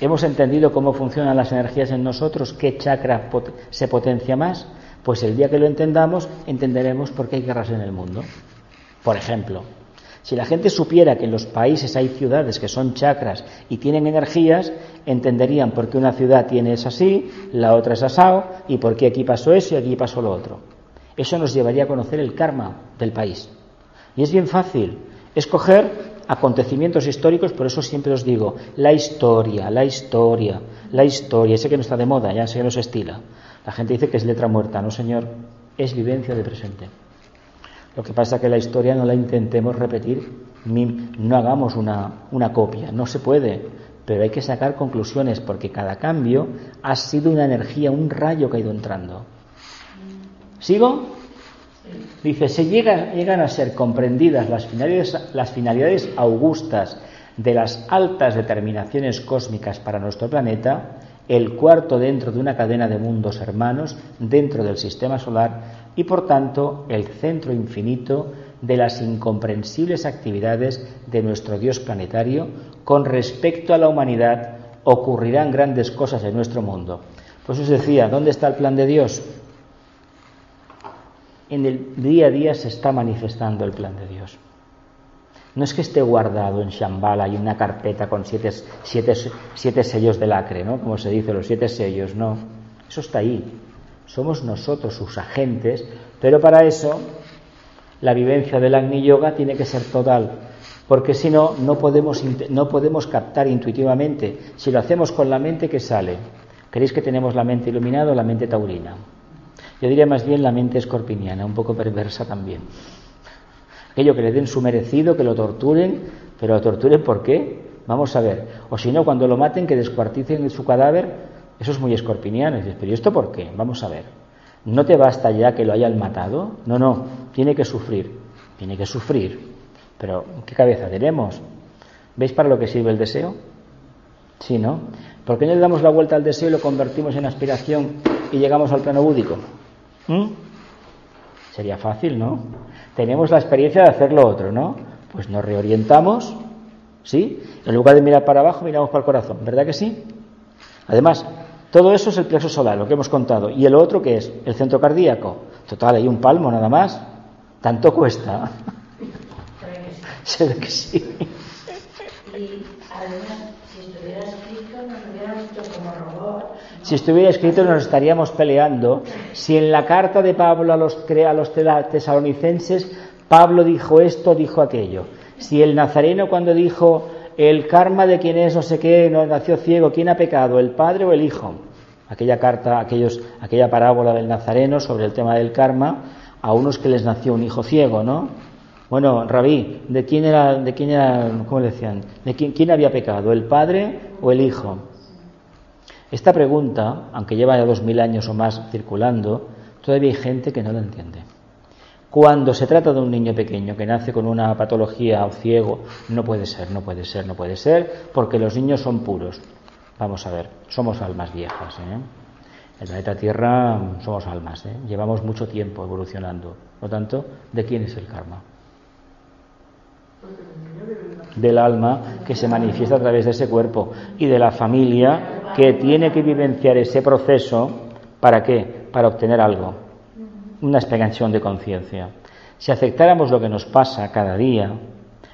¿Hemos entendido cómo funcionan las energías en nosotros? ¿Qué chakra se potencia más? Pues el día que lo entendamos, entenderemos por qué hay guerras en el mundo. Por ejemplo, si la gente supiera que en los países hay ciudades que son chakras y tienen energías, entenderían por qué una ciudad tiene es así, la otra es asao, y por qué aquí pasó eso y aquí pasó lo otro. Eso nos llevaría a conocer el karma del país. Y es bien fácil. Escoger acontecimientos históricos, por eso siempre os digo, la historia, la historia, la historia, sé que no está de moda, ya sé que no estila. La gente dice que es letra muerta, no señor, es vivencia de presente. Lo que pasa es que la historia no la intentemos repetir, no hagamos una, una copia, no se puede, pero hay que sacar conclusiones porque cada cambio ha sido una energía, un rayo que ha ido entrando. ¿Sigo? Dice, se llegan a ser comprendidas las finalidades, las finalidades augustas de las altas determinaciones cósmicas para nuestro planeta, el cuarto dentro de una cadena de mundos hermanos dentro del sistema solar y por tanto el centro infinito de las incomprensibles actividades de nuestro Dios planetario con respecto a la humanidad ocurrirán grandes cosas en nuestro mundo. Pues os decía, ¿dónde está el plan de Dios? en el día a día se está manifestando el plan de Dios. No es que esté guardado en Shambhala y una carpeta con siete, siete sellos de lacre, ¿no? Como se dice, los siete sellos, no. Eso está ahí. Somos nosotros sus agentes, pero para eso la vivencia del Agni Yoga tiene que ser total, porque si no, no podemos, no podemos captar intuitivamente. Si lo hacemos con la mente, ¿qué sale? ¿Creéis que tenemos la mente iluminada o la mente taurina? Yo diría más bien la mente escorpiniana, un poco perversa también. Aquello que le den su merecido, que lo torturen, pero lo torturen ¿por qué? Vamos a ver. O si no, cuando lo maten, que descuarticen su cadáver, eso es muy escorpiniano. Y dices, pero ¿y esto por qué? Vamos a ver. ¿No te basta ya que lo hayan matado? No, no, tiene que sufrir. Tiene que sufrir. Pero, ¿qué cabeza tenemos? ¿Veis para lo que sirve el deseo? Sí, ¿no? ¿Por qué no le damos la vuelta al deseo y lo convertimos en aspiración y llegamos al plano búdico? ¿Mm? Sería fácil, ¿no? Tenemos la experiencia de hacer lo otro, ¿no? Pues nos reorientamos, ¿sí? En lugar de mirar para abajo, miramos para el corazón, ¿verdad que sí? Además, todo eso es el plexo solar, lo que hemos contado. ¿Y el otro qué es? El centro cardíaco. Total, hay un palmo nada más. Tanto cuesta. Se que sí. Y si estuviera escrito, nos como. Si estuviera escrito nos estaríamos peleando. Si en la carta de Pablo a los, a los tesalonicenses, Pablo dijo esto, dijo aquello. Si el nazareno cuando dijo el karma de quien es no sé qué, no nació ciego, ¿quién ha pecado, el padre o el hijo? Aquella carta, aquellos, aquella parábola del nazareno sobre el tema del karma, a unos que les nació un hijo ciego, ¿no? Bueno, Rabí, ¿de quién era, de quién era, cómo le decían? ¿De quién, había pecado, el padre o el hijo? Esta pregunta, aunque lleva ya dos mil años o más circulando, todavía hay gente que no la entiende. Cuando se trata de un niño pequeño que nace con una patología o ciego, no puede ser, no puede ser, no puede ser, porque los niños son puros. Vamos a ver, somos almas viejas. ¿eh? El planeta Tierra somos almas, ¿eh? llevamos mucho tiempo evolucionando. Por lo tanto, ¿de quién es el karma? Del alma que se manifiesta a través de ese cuerpo y de la familia que tiene que vivenciar ese proceso, ¿para qué? Para obtener algo, una expansión de conciencia. Si aceptáramos lo que nos pasa cada día,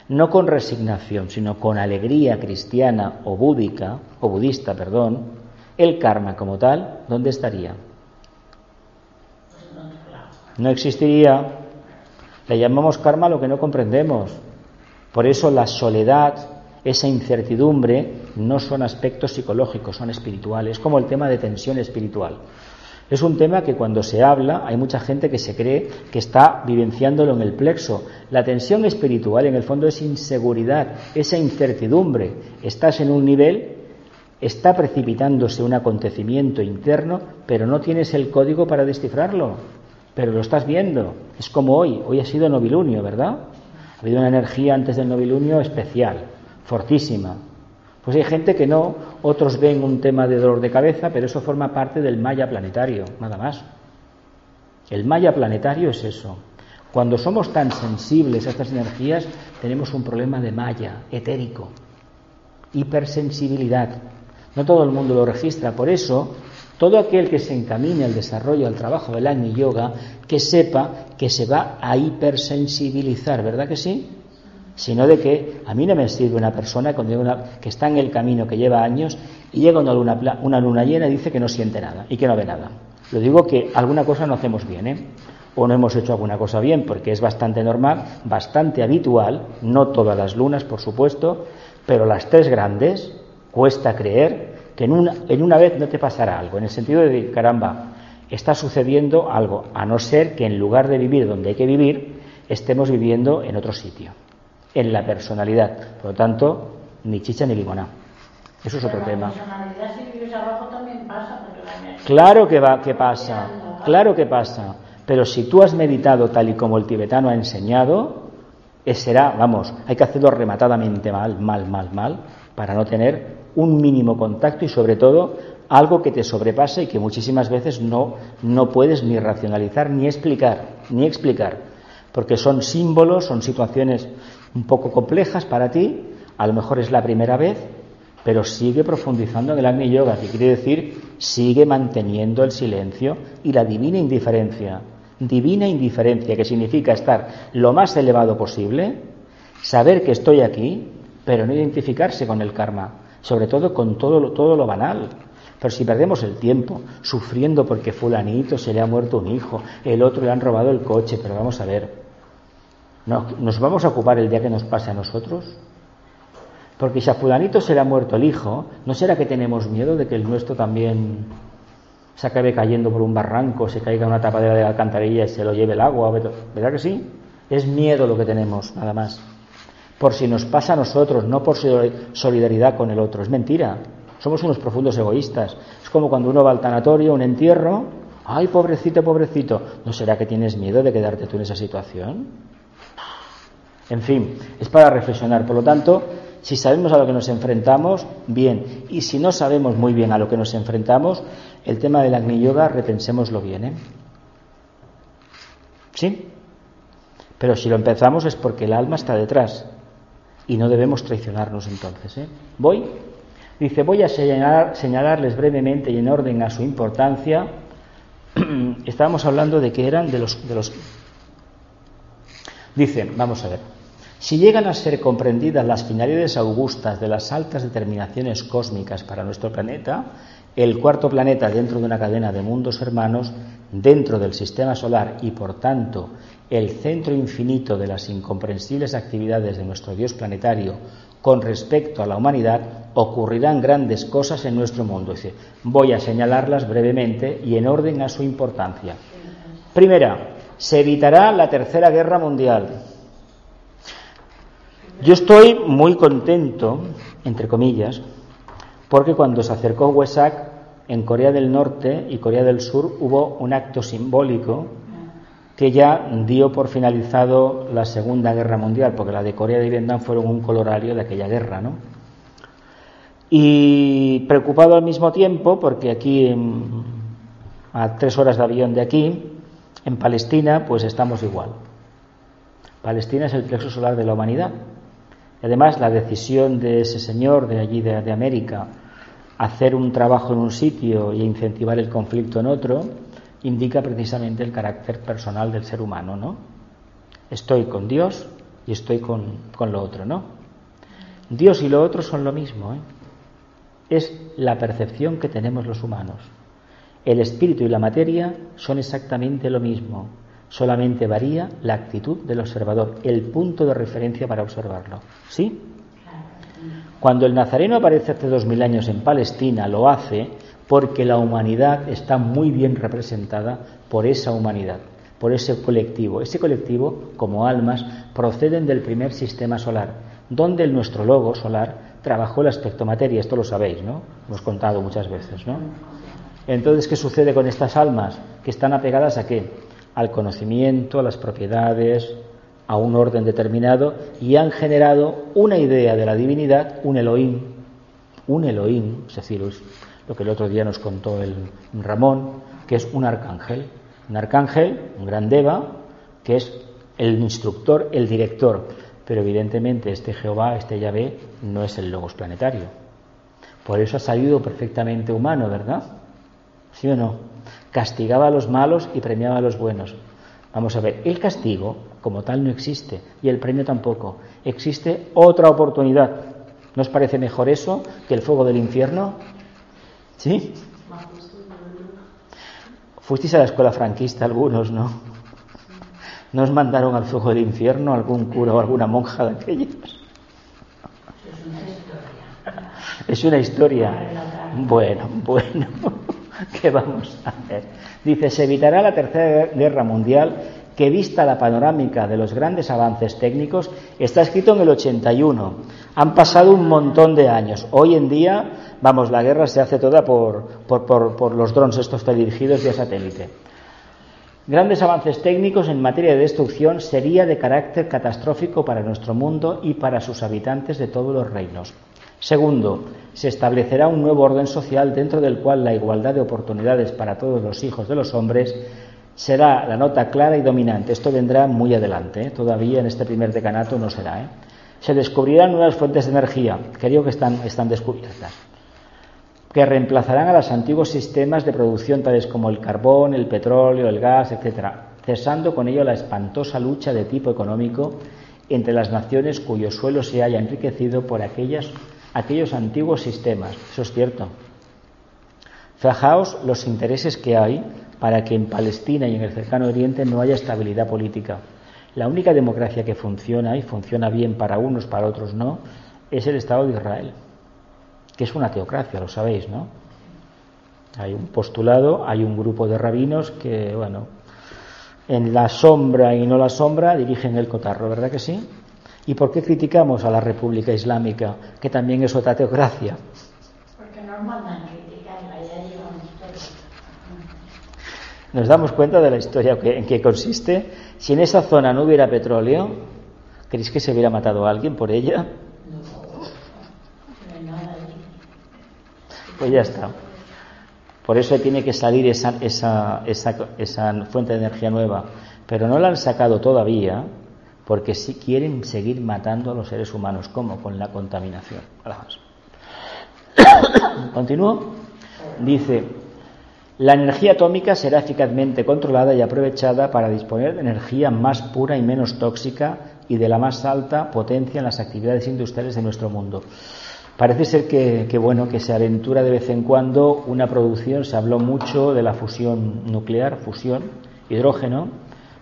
no con resignación, sino con alegría cristiana o búdica, o budista, perdón, el karma como tal, ¿dónde estaría? No existiría. Le llamamos karma a lo que no comprendemos. Por eso la soledad, esa incertidumbre no son aspectos psicológicos, son espirituales, como el tema de tensión espiritual. Es un tema que cuando se habla hay mucha gente que se cree que está vivenciándolo en el plexo. La tensión espiritual en el fondo es inseguridad, esa incertidumbre. Estás en un nivel, está precipitándose un acontecimiento interno, pero no tienes el código para descifrarlo. Pero lo estás viendo. Es como hoy. Hoy ha sido novilunio, ¿verdad? Ha habido una energía antes del novilunio especial fortísima. Pues hay gente que no, otros ven un tema de dolor de cabeza, pero eso forma parte del maya planetario, nada más. El maya planetario es eso. Cuando somos tan sensibles a estas energías, tenemos un problema de maya etérico, hipersensibilidad. No todo el mundo lo registra, por eso todo aquel que se encamine al desarrollo, al trabajo del Agni Yoga, que sepa que se va a hipersensibilizar, ¿verdad que sí? sino de que a mí no me sirve una persona que está en el camino que lleva años y llega una luna, una luna llena y dice que no siente nada y que no ve nada. Lo digo que alguna cosa no hacemos bien, ¿eh? o no hemos hecho alguna cosa bien, porque es bastante normal, bastante habitual, no todas las lunas, por supuesto, pero las tres grandes, cuesta creer que en una, en una vez no te pasará algo, en el sentido de, caramba, está sucediendo algo, a no ser que en lugar de vivir donde hay que vivir, estemos viviendo en otro sitio, en la personalidad. Por lo tanto, ni chicha ni limonada. Eso es otro tema. Claro que va, que pasa, claro que pasa. Pero si tú has meditado tal y como el tibetano ha enseñado, eh, será, vamos, hay que hacerlo rematadamente mal, mal, mal, mal, para no tener un mínimo contacto y sobre todo algo que te sobrepase y que muchísimas veces no, no puedes ni racionalizar ni explicar, ni explicar, porque son símbolos, son situaciones un poco complejas para ti, a lo mejor es la primera vez, pero sigue profundizando en el Agni Yoga, que quiere decir sigue manteniendo el silencio y la divina indiferencia. Divina indiferencia, que significa estar lo más elevado posible, saber que estoy aquí, pero no identificarse con el karma, sobre todo con todo lo, todo lo banal. Pero si perdemos el tiempo sufriendo porque fulanito se le ha muerto un hijo, el otro le han robado el coche, pero vamos a ver, ¿nos vamos a ocupar el día que nos pase a nosotros? Porque si a fulanito se le ha muerto el hijo, ¿no será que tenemos miedo de que el nuestro también se acabe cayendo por un barranco, se caiga una tapadera de la alcantarilla y se lo lleve el agua? ¿Verdad que sí? Es miedo lo que tenemos, nada más. Por si nos pasa a nosotros, no por solidaridad con el otro. Es mentira. Somos unos profundos egoístas. Es como cuando uno va al tanatorio, un entierro. Ay, pobrecito, pobrecito. ¿No será que tienes miedo de quedarte tú en esa situación? En fin, es para reflexionar. Por lo tanto, si sabemos a lo que nos enfrentamos, bien. Y si no sabemos muy bien a lo que nos enfrentamos, el tema del Agni Yoga, repensémoslo bien. ¿eh? ¿Sí? Pero si lo empezamos es porque el alma está detrás. Y no debemos traicionarnos entonces. ¿eh? Voy. Dice, voy a señalar, señalarles brevemente y en orden a su importancia. Estábamos hablando de que eran de los, de los... Dice, vamos a ver. Si llegan a ser comprendidas las finalidades augustas de las altas determinaciones cósmicas para nuestro planeta, el cuarto planeta dentro de una cadena de mundos hermanos, dentro del sistema solar y por tanto el centro infinito de las incomprensibles actividades de nuestro Dios planetario con respecto a la humanidad, ocurrirán grandes cosas en nuestro mundo. Voy a señalarlas brevemente y en orden a su importancia. Primera, se evitará la tercera guerra mundial. Yo estoy muy contento, entre comillas, porque cuando se acercó Wesak en Corea del Norte y Corea del Sur hubo un acto simbólico que ya dio por finalizado la Segunda Guerra Mundial, porque la de Corea y Vietnam fueron un colorario de aquella guerra, ¿no? Y preocupado al mismo tiempo, porque aquí, a tres horas de avión de aquí, en Palestina, pues estamos igual. Palestina es el plexo solar de la humanidad. Además, la decisión de ese señor de allí de, América hacer un trabajo en un sitio y incentivar el conflicto en otro indica precisamente el carácter personal del ser humano, ¿no? Estoy con Dios y estoy con, con lo otro, ¿no? Dios y lo otro son lo mismo, ¿eh? Es la percepción que tenemos los humanos. El espíritu y la materia son exactamente lo mismo solamente varía la actitud del observador, el punto de referencia para observarlo. ¿Sí? Cuando el nazareno aparece hace dos mil años en Palestina, lo hace porque la humanidad está muy bien representada por esa humanidad, por ese colectivo. Ese colectivo, como almas, proceden del primer sistema solar, donde el nuestro logo solar trabajó el aspecto materia. Esto lo sabéis, ¿no? Hemos contado muchas veces, ¿no? Entonces, ¿qué sucede con estas almas? Que están apegadas a qué? al conocimiento, a las propiedades, a un orden determinado y han generado una idea de la divinidad, un Elohim, un Elohim, es decir, lo que el otro día nos contó el Ramón, que es un arcángel, un arcángel, un gran deva, que es el instructor, el director, pero evidentemente este Jehová, este Yahvé, no es el logos planetario. Por eso ha salido perfectamente humano, ¿verdad? ¿Sí o no? castigaba a los malos y premiaba a los buenos. Vamos a ver, el castigo como tal no existe y el premio tampoco. Existe otra oportunidad. ¿No os parece mejor eso que el fuego del infierno? ¿Sí? Fuisteis a la escuela franquista algunos, ¿no? ¿No os mandaron al fuego del infierno algún cura o alguna monja de aquellos? Es una historia. Bueno, bueno, ¿qué vamos a hacer? Dice, se evitará la tercera guerra mundial que vista la panorámica de los grandes avances técnicos, está escrito en el 81. Han pasado un montón de años. Hoy en día, vamos, la guerra se hace toda por, por, por, los drones estos teledirigidos vía satélite. Grandes avances técnicos en materia de destrucción sería de carácter catastrófico para nuestro mundo y para sus habitantes de todos los reinos. Segundo, se establecerá un nuevo orden social dentro del cual la igualdad de oportunidades para todos los hijos de los hombres será la nota clara y dominante. Esto vendrá muy adelante, ¿eh? todavía en este primer decanato no será. ¿eh? Se descubrirán nuevas fuentes de energía, creo que están, están descubiertas, que reemplazarán a los antiguos sistemas de producción tales como el carbón, el petróleo, el gas, etcétera, cesando con ello la espantosa lucha de tipo económico entre las naciones cuyo suelo se haya enriquecido por aquellas, aquellos antiguos sistemas. Eso es cierto. Fijaos los intereses que hay para que en Palestina y en el cercano Oriente no haya estabilidad política. La única democracia que funciona y funciona bien para unos, para otros no, es el Estado de Israel, que es una teocracia, lo sabéis, ¿no? Hay un postulado, hay un grupo de rabinos que, bueno, en la sombra y no la sombra dirigen el cotarro, ¿verdad que sí? ¿Y por qué criticamos a la República Islámica, que también es otra teocracia? Porque no mandan nos damos cuenta de la historia en que consiste. Si en esa zona no hubiera petróleo, ¿creéis que se hubiera matado a alguien por ella? Pues ya está. Por eso tiene que salir esa, esa, esa, fuente de energía nueva. Pero no la han sacado todavía porque si quieren seguir matando a los seres humanos. ¿Cómo? Con la contaminación. Continúo. Dice, la energía atómica será eficazmente controlada y aprovechada para disponer de energía más pura y menos tóxica y de la más alta potencia en las actividades industriales de nuestro mundo. Parece ser que, bueno que se aventura de vez en cuando una producción. Se habló mucho de la fusión nuclear, fusión, hidrógeno.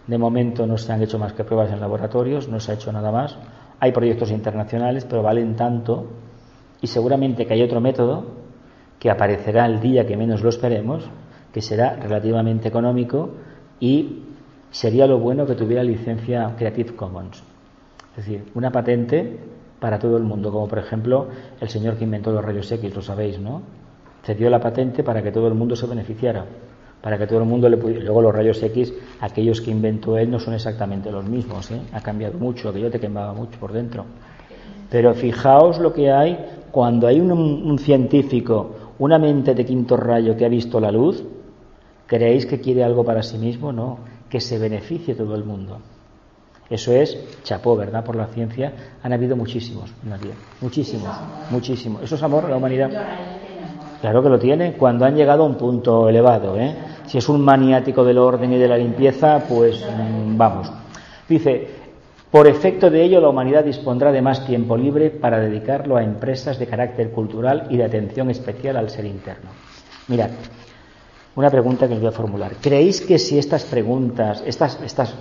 De momento no se han hecho más que pruebas en laboratorios, no se ha hecho nada más. Hay proyectos internacionales, pero valen tanto y seguramente que hay otro método que aparecerá el día que menos lo esperemos que será relativamente económico y sería lo bueno que tuviera licencia Creative Commons. Es decir, una patente para todo el mundo, como por ejemplo el señor que inventó los rayos X, lo sabéis, ¿no? Cedió la patente para que todo el mundo se beneficiara, para que todo el mundo le pudiera. Luego los rayos X, aquellos que inventó él no son exactamente los mismos, ¿eh? Ha cambiado mucho, aquello te quemaba mucho por dentro. Pero fijaos lo que hay cuando hay un científico, una mente de quinto rayo que ha visto la luz, ¿Creéis que quiere algo para sí mismo? No, que se beneficie todo el mundo. Eso es chapó, ¿verdad? Por la ciencia han habido muchísimos, muchísimos, muchísimos. Eso es amor a la humanidad. Claro que lo tiene cuando han llegado a un punto elevado. ¿eh? Si es un maniático del orden y de la limpieza, pues mm, vamos. Dice, por efecto de ello la humanidad dispondrá de más tiempo libre para dedicarlo a empresas de carácter cultural y de atención especial al ser interno. Mirad, una pregunta que os voy a formular. ¿Creéis que si estas preguntas, estas, estas,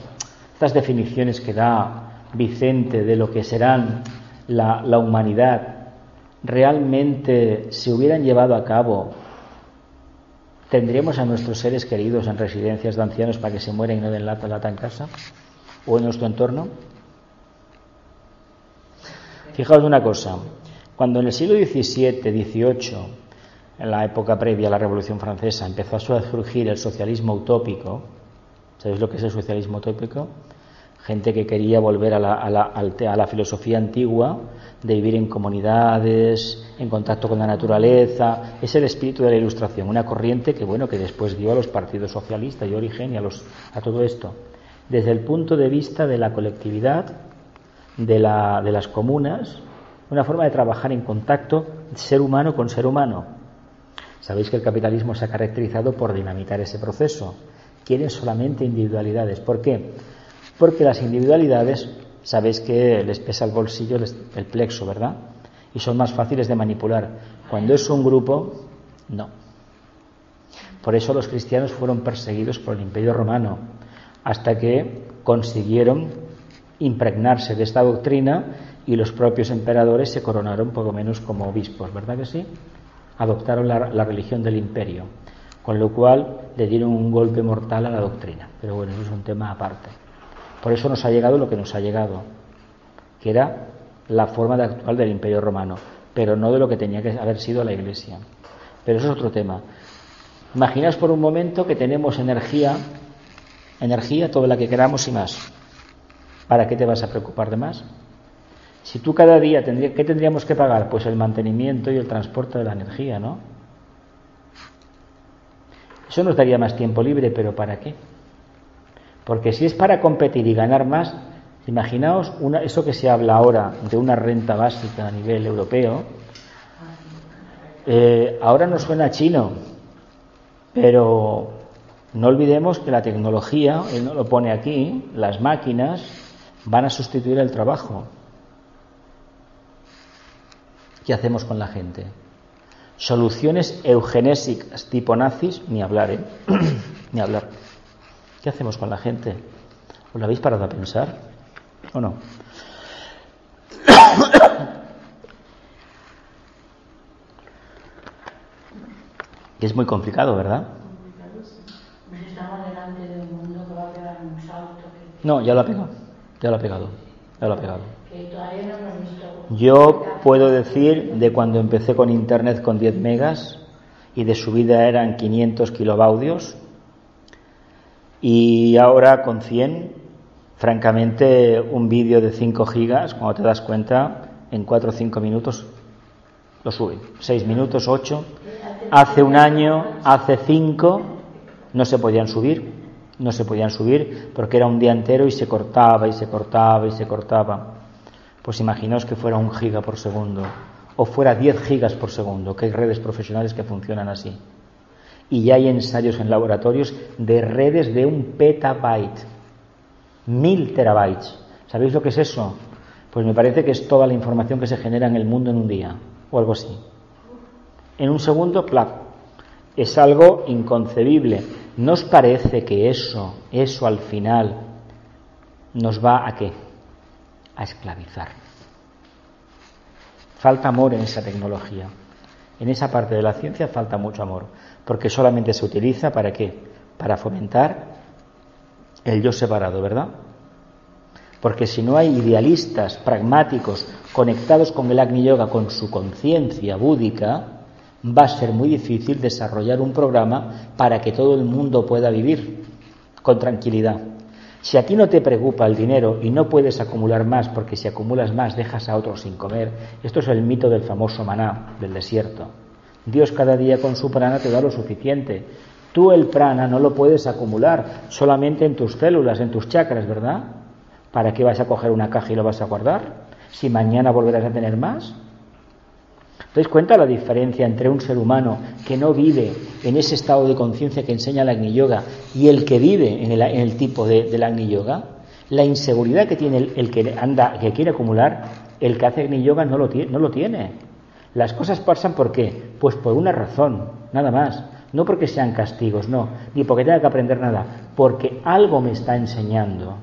estas definiciones que da Vicente de lo que serán la, la humanidad, realmente se hubieran llevado a cabo, ¿tendríamos a nuestros seres queridos en residencias de ancianos para que se mueran y no den lata, lata en casa? ¿O en nuestro entorno? Fijaos una cosa, cuando en el siglo XVII, XVIII, en la época previa a la Revolución Francesa, empezó a surgir el socialismo utópico. ¿Sabéis lo que es el socialismo utópico? Gente que quería volver a la, a la, a la filosofía antigua de vivir en comunidades, en contacto con la naturaleza. Es el espíritu de la ilustración, una corriente que, bueno, que después dio a los partidos socialistas y origen y a, los, a todo esto. Desde el punto de vista de la colectividad, de, la, de las comunas, una forma de trabajar en contacto ser humano con ser humano Sabéis que el capitalismo se ha caracterizado por dinamitar ese proceso. Quieren solamente individualidades. ¿Por qué? Porque las individualidades, sabéis que les pesa el bolsillo el plexo, ¿verdad? Y son más fáciles de manipular. Cuando es un grupo, no. Por eso los cristianos fueron perseguidos por el Imperio Romano, hasta que consiguieron impregnarse de esta doctrina y los propios emperadores se coronaron por lo menos como obispos, ¿verdad que sí? Adoptaron la, la religión del imperio, con lo cual le dieron un golpe mortal a la doctrina. Pero bueno, eso es un tema aparte. Por eso nos ha llegado lo que nos ha llegado, que era la forma de del imperio romano, pero no de lo que tenía que haber sido la iglesia. Pero eso es otro tema. Imaginaos por un momento que tenemos energía, energía toda la que queramos y más. ¿Para qué te vas a preocupar de más? Si tú cada día tendría, ¿qué tendríamos que pagar? Pues el mantenimiento y el transporte de la energía, ¿no? Eso nos daría más tiempo libre, pero ¿para qué? Porque si es para competir y ganar más, imaginaos una, eso que se habla ahora de una renta básica a nivel europeo, eh, ahora nos suena chino, pero no olvidemos que la tecnología, él no lo pone aquí, las máquinas van a sustituir el trabajo. ¿Qué hacemos con la gente? Soluciones eugenésicas tipo nazis, ni hablar, ¿eh? ni hablar. ¿Qué hacemos con la gente? ¿Os lo habéis parado a pensar? ¿O no? es muy complicado, ¿verdad? No, ya lo ha pegado. Ya lo ha pegado. Ya lo ha pegado. Yo puedo decir de cuando empecé con internet con 10 megas y de subida eran 500 kilobaudios y ahora con 100, francamente un vídeo de 5 gigas, cuando te das cuenta, en 4 o 5 minutos lo sube. 6 minutos, 8. Hace un año, hace 5, no se podían subir. No se podían subir porque era un día entero y se cortaba y se cortaba y se cortaba. Pues imaginaos que fuera un giga por segundo o fuera 10 gigas por segundo, que hay redes profesionales que funcionan así. Y ya hay ensayos en laboratorios de redes de un petabyte, mil terabytes. ¿Sabéis lo que es eso? Pues me parece que es toda la información que se genera en el mundo en un día, o algo así. En un segundo, clac. Es algo inconcebible. ¿No os parece que eso, eso al final, nos va a qué? a esclavizar. Falta amor en esa tecnología. En esa parte de la ciencia falta mucho amor, porque solamente se utiliza para qué? Para fomentar el yo separado, ¿verdad? Porque si no hay idealistas, pragmáticos, conectados con el Agni Yoga, con su conciencia búdica, va a ser muy difícil desarrollar un programa para que todo el mundo pueda vivir con tranquilidad. Si a ti no te preocupa el dinero y no puedes acumular más porque si acumulas más dejas a otros sin comer, esto es el mito del famoso maná del desierto. Dios cada día con su prana te da lo suficiente. Tú el prana no lo puedes acumular solamente en tus células, en tus chakras, ¿verdad? ¿Para qué vas a coger una caja y lo vas a guardar? Si mañana volverás a tener más. ¿Te das cuenta la diferencia entre un ser humano que no vive en ese estado de conciencia que enseña la Agni Yoga y el que vive en el, tipo de, la Agni Yoga? La inseguridad que tiene el, que anda, que quiere acumular, el que hace Agni Yoga no lo, no lo tiene. Las cosas pasan por qué? Pues por una razón, nada más. No porque sean castigos, no, ni porque tenga que aprender nada, porque algo me está enseñando.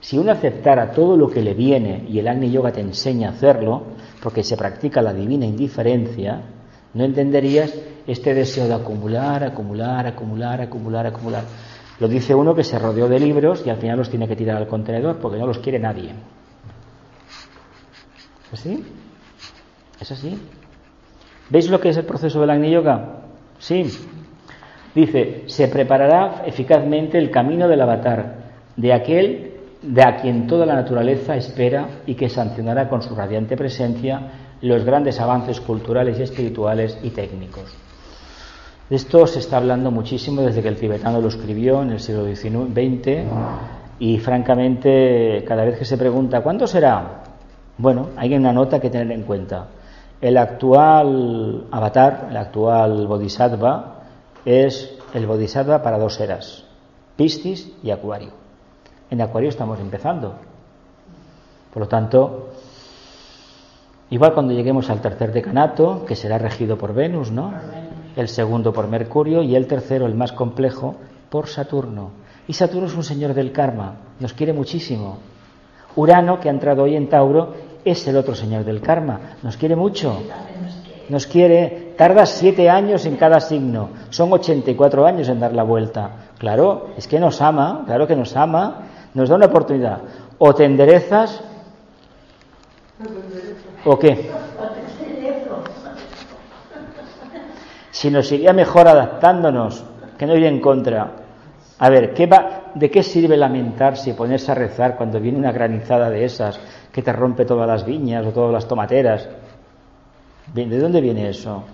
Si uno aceptara todo lo que le viene y el Agni Yoga te enseña a hacerlo, porque se practica la divina indiferencia, no entenderías este deseo de acumular, acumular, acumular, acumular, acumular. Lo dice uno que se rodeó de libros y al final los tiene que tirar al contenedor porque no los quiere nadie. ¿Es así? ¿Es así? ¿Veis lo que es el proceso del Agni Yoga? Sí. Dice, se preparará eficazmente el camino del avatar, de aquel de a quien toda la naturaleza espera y que sancionará con su radiante presencia los grandes avances culturales y espirituales y técnicos. De esto se está hablando muchísimo desde que el tibetano lo escribió en el siglo XX y francamente cada vez que se pregunta ¿cuándo será? Bueno, hay una nota que tener en cuenta. El actual avatar, el actual bodhisattva, es el bodhisattva para dos eras, Piscis y Acuario. En Acuario estamos empezando. Por lo tanto, igual cuando lleguemos al tercer decanato, que será regido por Venus, ¿no? El segundo por Mercurio y el tercero, el más complejo, por Saturno. Y Saturno es un señor del karma, nos quiere muchísimo. Urano, que ha entrado hoy en Tauro, es el otro señor del karma, nos quiere mucho. Nos quiere, tarda siete años en cada signo, son 84 años en dar la vuelta. Claro, es que nos ama, claro que nos ama, nos da una oportunidad. O te enderezas, o qué. Si nos iría mejor adaptándonos, que no ir en contra. A ver, ¿qué va, ¿de qué sirve lamentarse y ponerse a rezar cuando viene una granizada de esas que te rompe todas las viñas o todas las tomateras? ¿De dónde viene eso?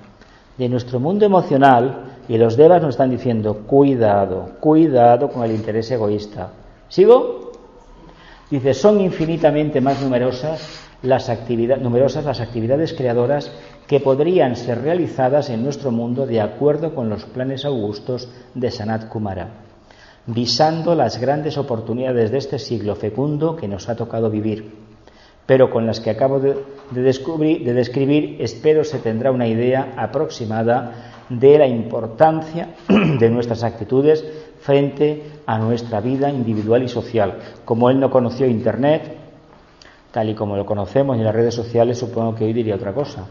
De nuestro mundo emocional y los devas nos están diciendo, cuidado, cuidado con el interés egoísta. ¿Sigo? Dice, son infinitamente más numerosas las, numerosas las actividades creadoras que podrían ser realizadas en nuestro mundo de acuerdo con los planes augustos de Sanat Kumara visando las grandes oportunidades de este siglo fecundo que nos ha tocado vivir, pero con las que acabo de, describir espero se tendrá una idea aproximada de la importancia de nuestras actitudes frente a nuestra vida individual y social. Como él no conoció Internet, tal y como lo conocemos en las redes sociales, supongo que hoy diría otra cosa.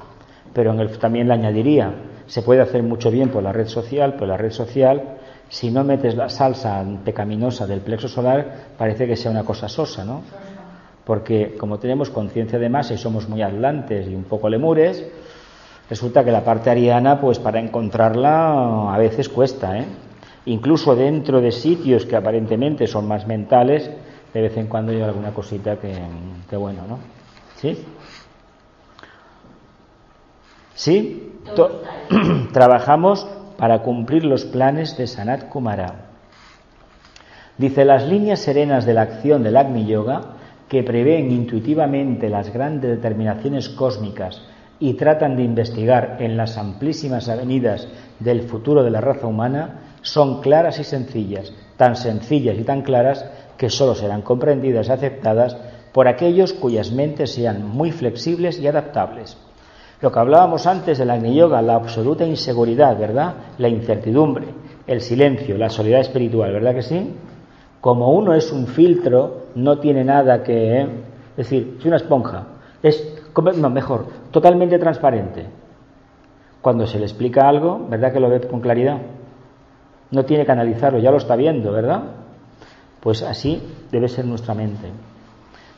Pero en el, también le añadiría, se puede hacer mucho bien por la red social, pero la red social si no metes la salsa pecaminosa del plexo solar, parece que sea una cosa sosa, ¿no? Porque como tenemos conciencia de masa y somos muy atlantes y un poco lemures, resulta que la parte ariana, pues para encontrarla a veces cuesta, ¿eh? Incluso dentro de sitios que aparentemente son más mentales, de vez en cuando hay alguna cosita que, que bueno, ¿no? ¿Sí? ¿Sí? Trabajamos para cumplir los planes de Sanat Kumara. Dice, las líneas serenas de la acción del Agni Yoga, que prevén intuitivamente las grandes determinaciones cósmicas y tratan de investigar en las amplísimas avenidas del futuro de la raza humana, son claras y sencillas, tan sencillas y tan claras que sólo serán comprendidas y aceptadas por aquellos cuyas mentes sean muy flexibles y adaptables. Lo que hablábamos antes del Agni Yoga, la absoluta inseguridad, ¿verdad? La incertidumbre, el silencio, la soledad espiritual, ¿verdad que sí? Como uno es un filtro, no tiene nada que. ¿eh? Es decir, es una esponja. Es, no, mejor, totalmente transparente. Cuando se le explica algo, ¿verdad que lo ve con claridad? No tiene que analizarlo, ya lo está viendo, ¿verdad? Pues así debe ser nuestra mente.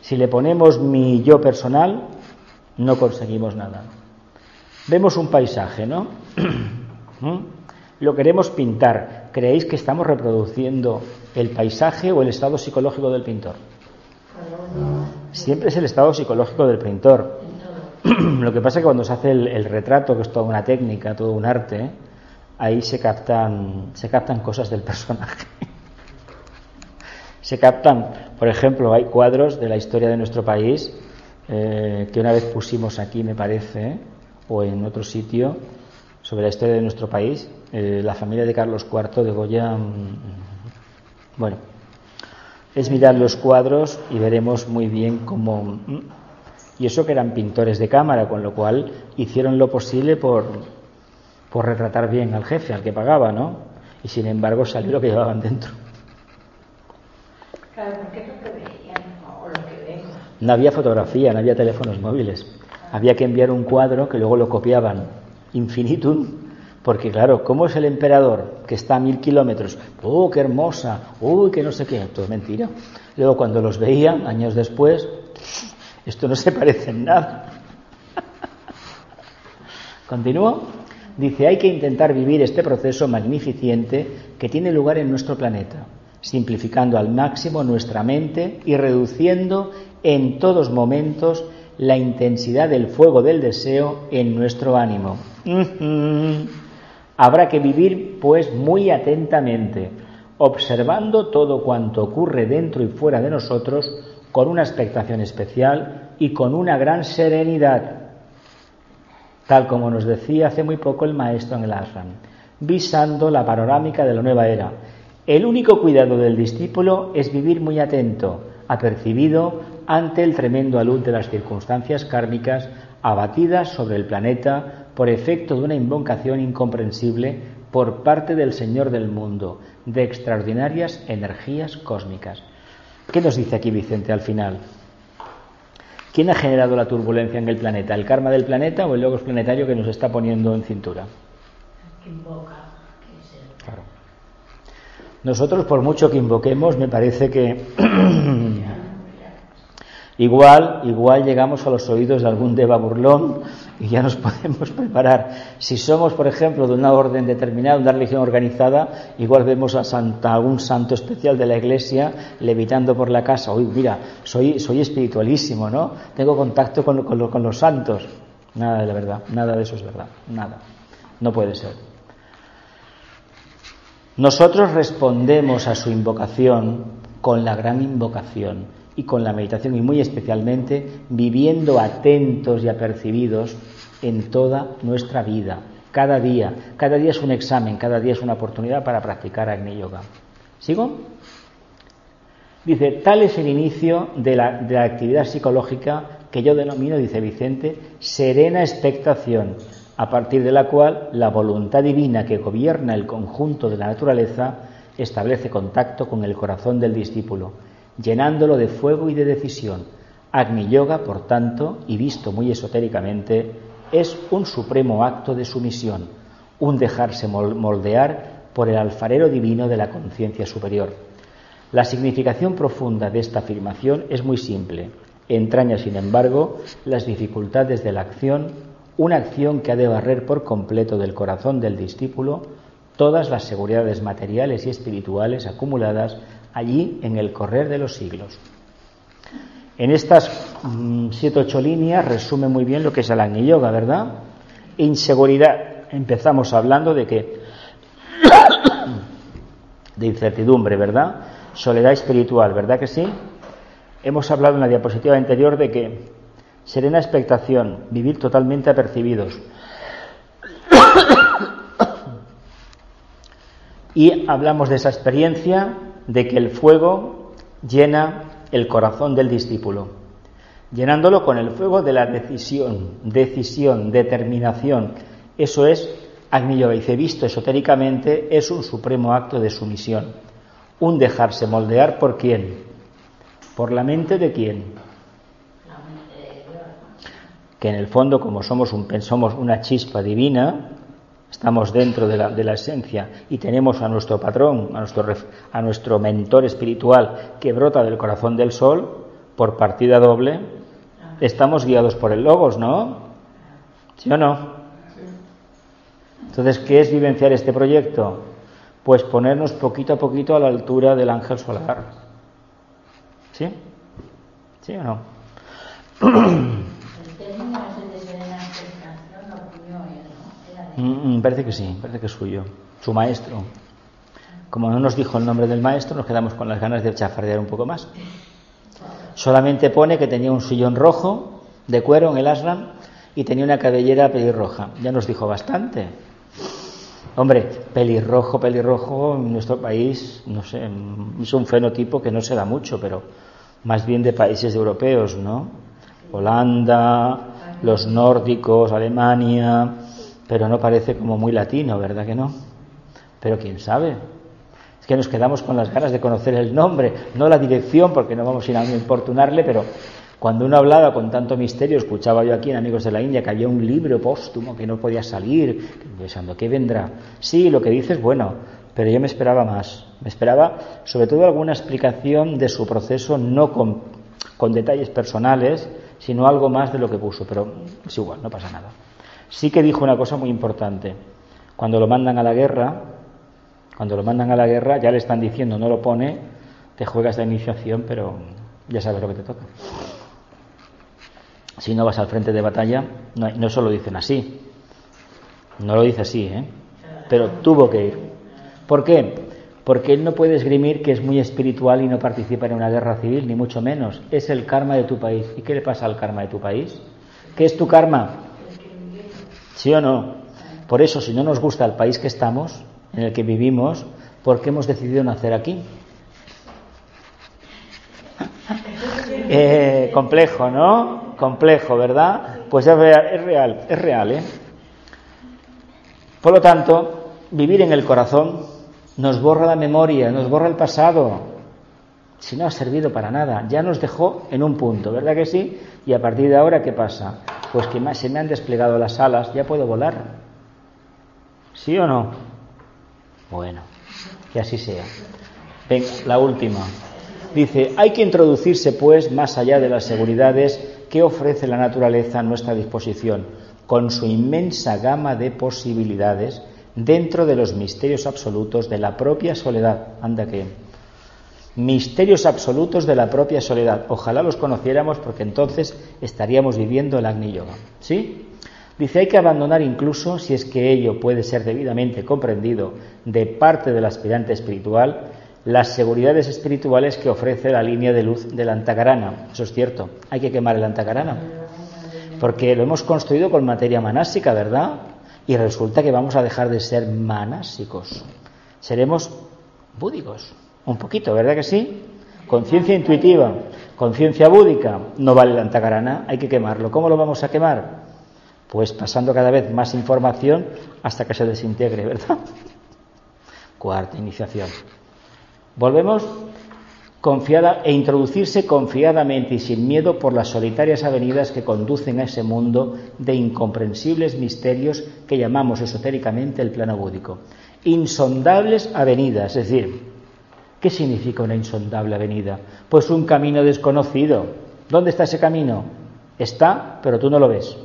Si le ponemos mi yo personal, no conseguimos nada. Vemos un paisaje, ¿no? Lo queremos pintar. ¿Creéis que estamos reproduciendo el paisaje o el estado psicológico del pintor? Siempre es el estado psicológico del pintor. Lo que pasa es que cuando se hace el, retrato, que es toda una técnica, todo un arte, ahí se captan, se captan cosas del personaje. se captan, por ejemplo, hay cuadros de la historia de nuestro país eh, que una vez pusimos aquí, me parece, o en otro sitio sobre la historia de nuestro país. Eh, la familia de Carlos IV de Goya, mm, bueno, es mirar los cuadros y veremos muy bien cómo... Mm, y eso que eran pintores de cámara, con lo cual hicieron lo posible por, por retratar bien al jefe, al que pagaba, ¿no? Y sin embargo salió lo que llevaban dentro. No había fotografía, no había teléfonos móviles había que enviar un cuadro que luego lo copiaban infinitum, porque claro, ¿cómo es el emperador que está a mil kilómetros? ¡Oh, qué hermosa! ¡Uy, qué no sé qué! Todo mentira. Luego cuando los veían, años después, esto no se parece en nada. ¿Continúo? Dice, hay que intentar vivir este proceso magnificente que tiene lugar en nuestro planeta, simplificando al máximo nuestra mente y reduciendo en todos momentos la intensidad del fuego del deseo en nuestro ánimo. Habrá que vivir, pues, muy atentamente, observando todo cuanto ocurre dentro y fuera de nosotros con una expectación especial y con una gran serenidad, tal como nos decía hace muy poco el maestro en el ashram, visando la panorámica de la nueva era. El único cuidado del discípulo es vivir muy atento, apercibido ante el tremendo alud de las circunstancias kármicas abatidas sobre el planeta por efecto de una invocación incomprensible por parte del Señor del mundo, de extraordinarias energías cósmicas. ¿Qué nos dice aquí Vicente al final? ¿Quién ha generado la turbulencia en el planeta? ¿El karma del planeta o el logos planetario que nos está poniendo en cintura? Nosotros, por mucho que invoquemos, me parece que igual, igual llegamos a los oídos de algún deva burlón y ya nos podemos preparar. Si somos, por ejemplo, de una orden determinada, una religión organizada, igual vemos a, Santa, algún santo especial de la iglesia levitando por la casa. Uy, mira, soy, soy espiritualísimo, ¿no? Tengo contacto con, con los santos. Nada de la verdad, nada de eso es verdad, nada. No puede ser. Nosotros respondemos a su invocación con la gran invocación y con la meditación y muy especialmente viviendo atentos y apercibidos en toda nuestra vida, cada día. Cada día es un examen, cada día es una oportunidad para practicar Agni Yoga. ¿Sigo? Dice, tal es el inicio de la, de la actividad psicológica que yo denomino, dice Vicente, serena expectación, a partir de la cual la voluntad divina que gobierna el conjunto de la naturaleza establece contacto con el corazón del discípulo llenándolo de fuego y de decisión. Agni Yoga, por tanto, y visto muy esotéricamente, es un supremo acto de sumisión, un dejarse moldear por el alfarero divino de la conciencia superior. La significación profunda de esta afirmación es muy simple. Entraña, sin embargo, las dificultades de la acción, una acción que ha de barrer por completo del corazón del discípulo todas las seguridades materiales y espirituales acumuladas allí en el correr de los siglos. En estas mm, siete ocho líneas resume muy bien lo que es el Agni Yoga, ¿verdad? Inseguridad. Empezamos hablando de que de incertidumbre, ¿verdad? Soledad espiritual, ¿verdad que sí? Hemos hablado en la diapositiva anterior de que serena expectación, vivir totalmente apercibidos. y hablamos de esa experiencia de que el fuego llena el corazón del discípulo, llenándolo con el fuego de la decisión, decisión, determinación. Eso es Agni Yoga. Dice, visto esotéricamente, es un supremo acto de sumisión. Un dejarse moldear por quién? ¿Por la mente de quién? Que en el fondo, como somos, un, somos una chispa divina, estamos dentro de la, de la, esencia y tenemos a nuestro patrón, a nuestro, a nuestro mentor espiritual que brota del corazón del sol, por partida doble, estamos guiados por el logos, ¿no? ¿Sí o no? Entonces, ¿qué es vivenciar este proyecto? Pues ponernos poquito a poquito a la altura del ángel solar. ¿Sí? ¿Sí o no? Mm, mm, parece que sí, parece que es suyo. Su maestro. Como no nos dijo el nombre del maestro, nos quedamos con las ganas de chafardear un poco más. Solamente pone que tenía un sillón rojo de cuero en el ashram y tenía una cabellera pelirroja. Ya nos dijo bastante. Hombre, pelirrojo, pelirrojo en nuestro país, no sé, es un fenotipo que no se da mucho, pero más bien de países europeos, ¿no? Holanda, los nórdicos, Alemania, pero no parece como muy latino, ¿verdad que no? Pero quién sabe. Es que nos quedamos con las ganas de conocer el nombre, no la dirección, porque no vamos a ir a importunarle, pero cuando uno hablaba con tanto misterio, escuchaba yo aquí en Amigos de la India que había un libro póstumo que no podía salir, pensando, ¿qué vendrá? Sí, lo que dice es bueno, pero yo me esperaba más. Me esperaba, sobre todo, alguna explicación de su proceso, no con, con detalles personales, sino algo más de lo que puso, pero es igual, no pasa nada sí que dijo una cosa muy importante. Cuando lo mandan a la guerra, cuando lo mandan a la guerra, ya le están diciendo, no lo pone, te juegas la iniciación, pero ya sabes lo que te toca. Si no vas al frente de batalla, no, no solo dicen así, no lo dice así, ¿eh? pero tuvo que ir. ¿Por qué? Porque él no puede esgrimir que es muy espiritual y no participa en una guerra civil, ni mucho menos. Es el karma de tu país. ¿Y qué le pasa al karma de tu país? ¿Qué es tu karma? ¿Sí o no? Por eso, si no nos gusta el país que estamos, en el que vivimos, ¿por qué hemos decidido nacer aquí? Eh, complejo, ¿no? Complejo, ¿verdad? Pues es real, es real, es real, ¿eh? Por lo tanto, vivir en el corazón nos borra la memoria, nos borra el pasado. Si no ha servido para nada, ya nos dejó en un punto, ¿verdad que sí? Y a partir de ahora, ¿qué pasa? Pues que se me han desplegado las alas, ya puedo volar. ¿Sí o no? Bueno, que así sea. Venga, la última. Dice, hay que introducirse, pues, más allá de las seguridades que ofrece la naturaleza a nuestra disposición, con su inmensa gama de posibilidades dentro de los misterios absolutos de la propia soledad. Anda que. Misterios absolutos de la propia soledad. Ojalá los conociéramos porque entonces estaríamos viviendo el Agni Yoga. ¿Sí? Dice, hay que abandonar incluso, si es que ello puede ser debidamente comprendido de parte del aspirante espiritual, las seguridades espirituales que ofrece la línea de luz del antacarana. Eso es cierto, hay que quemar el antacarana. Porque lo hemos construido con materia manásica, ¿verdad? Y resulta que vamos a dejar de ser manásicos. Seremos búdicos. Un poquito, ¿verdad que sí? Conciencia intuitiva, conciencia búdica. No vale el antacarana, hay que quemarlo. ¿Cómo lo vamos a quemar? Pues pasando cada vez más información hasta que se desintegre, ¿verdad? Cuarta iniciación. Volvemos confiada e introducirse confiadamente y sin miedo por las solitarias avenidas que conducen a ese mundo de incomprensibles misterios que llamamos esotéricamente el plano búdico. Insondables avenidas, es decir, ¿qué significa una insondable avenida? Pues un camino desconocido. ¿Dónde está ese camino? Está, pero tú no lo ves.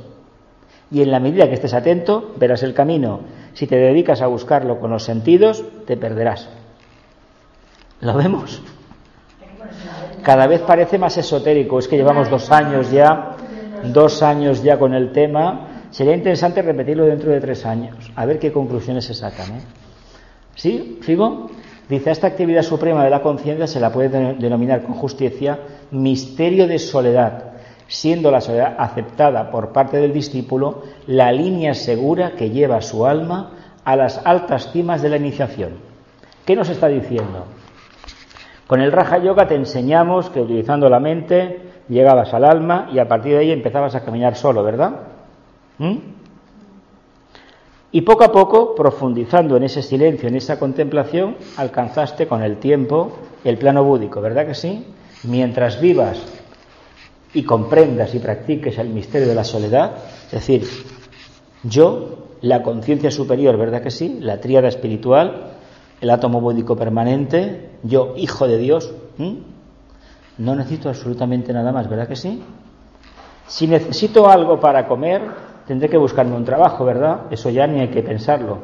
Y en la medida que estés atento, verás el camino. Si te dedicas a buscarlo con los sentidos, te perderás. ¿Lo vemos? Cada vez parece más esotérico. Es que llevamos dos años ya, dos años ya con el tema. Sería interesante repetirlo dentro de tres años, a ver qué conclusiones se sacan. ¿eh? ¿Sí? ¿Sigo? Dice, esta actividad suprema de la conciencia se la puede denominar con justicia misterio de soledad, siendo la soledad aceptada por parte del discípulo la línea segura que lleva su alma a las altas cimas de la iniciación. ¿Qué nos está diciendo? Con el Raja Yoga te enseñamos que utilizando la mente llegabas al alma y a partir de ahí empezabas a caminar solo, ¿verdad? ¿Mm? Y poco a poco, profundizando en ese silencio, en esa contemplación, alcanzaste con el tiempo el plano búdico, ¿verdad que sí? Mientras vivas y comprendas y practiques el misterio de la soledad, es decir, yo, la conciencia superior, ¿verdad que sí? La tríada espiritual, el átomo búdico permanente, yo, hijo de Dios, no necesito absolutamente nada más, ¿verdad que sí? Si necesito algo para comer, tendré que buscarme un trabajo, ¿verdad? Eso ya ni hay que pensarlo.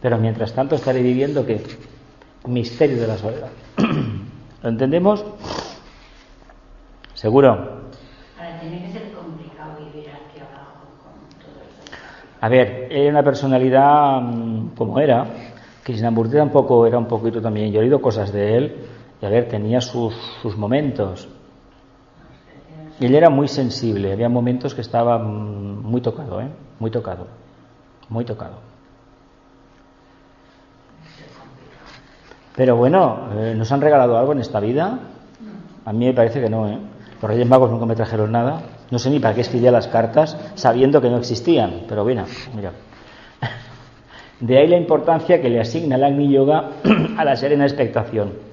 Pero mientras tanto estaré viviendo que misterio de la soledad. ¿Lo entendemos? ¿Seguro? Ahora, tiene que ser complicado vivir aquí abajo con todo eso. A ver, era una personalidad mm, como era, Krishnamurti tampoco era un poquito también, yo he oído cosas de él, y a ver, tenía sus, sus momentos. Y él era muy sensible, había momentos que estaba mm, muy tocado, ¿eh? Muy tocado, muy tocado. Pero bueno, eh, ¿nos han regalado algo en esta vida? A mí me parece que no, ¿eh? Los Reyes Magos nunca me trajeron nada. No sé ni para qué escribía las cartas sabiendo que no existían, pero bueno, mira. De ahí la importancia que le asigna el Agni Yoga a la serena expectación.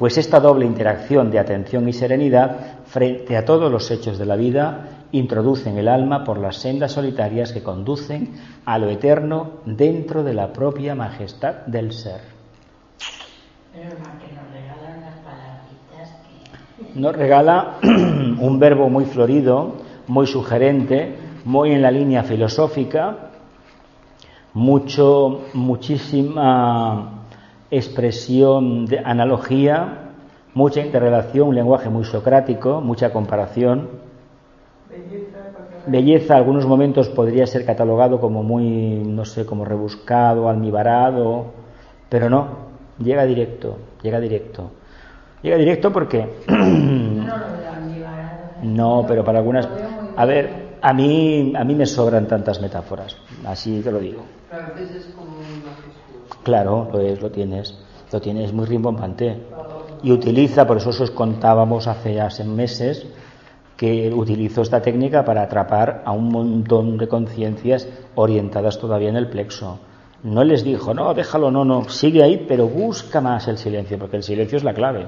Pues esta doble interacción de atención y serenidad frente a todos los hechos de la vida introducen el alma por las sendas solitarias que conducen a lo eterno dentro de la propia majestad del ser. Pero más que nos regalan unas palabritas que... Nos regala un verbo muy florido, muy sugerente, muy en la línea filosófica, mucho, muchísima expresión de analogía, mucha interrelación, un lenguaje muy socrático, mucha comparación. Belleza, algunos momentos podría ser catalogado como muy, no sé, como rebuscado, almibarado, pero no, llega directo, llega directo. Llega directo porque... No pero para algunas... A ver, a mí, a mí me sobran tantas metáforas, así te lo digo. Pero a veces es como un majestuoso. Claro, lo es, lo tienes. Lo tienes muy rimbombante. Y utiliza, por eso os contábamos hace, hace meses, que utilizo esta técnica para atrapar a un montón de conciencias orientadas todavía en el plexo. No les dijo, no, déjalo, no, no, sigue ahí, pero busca más el silencio, porque el silencio es la clave.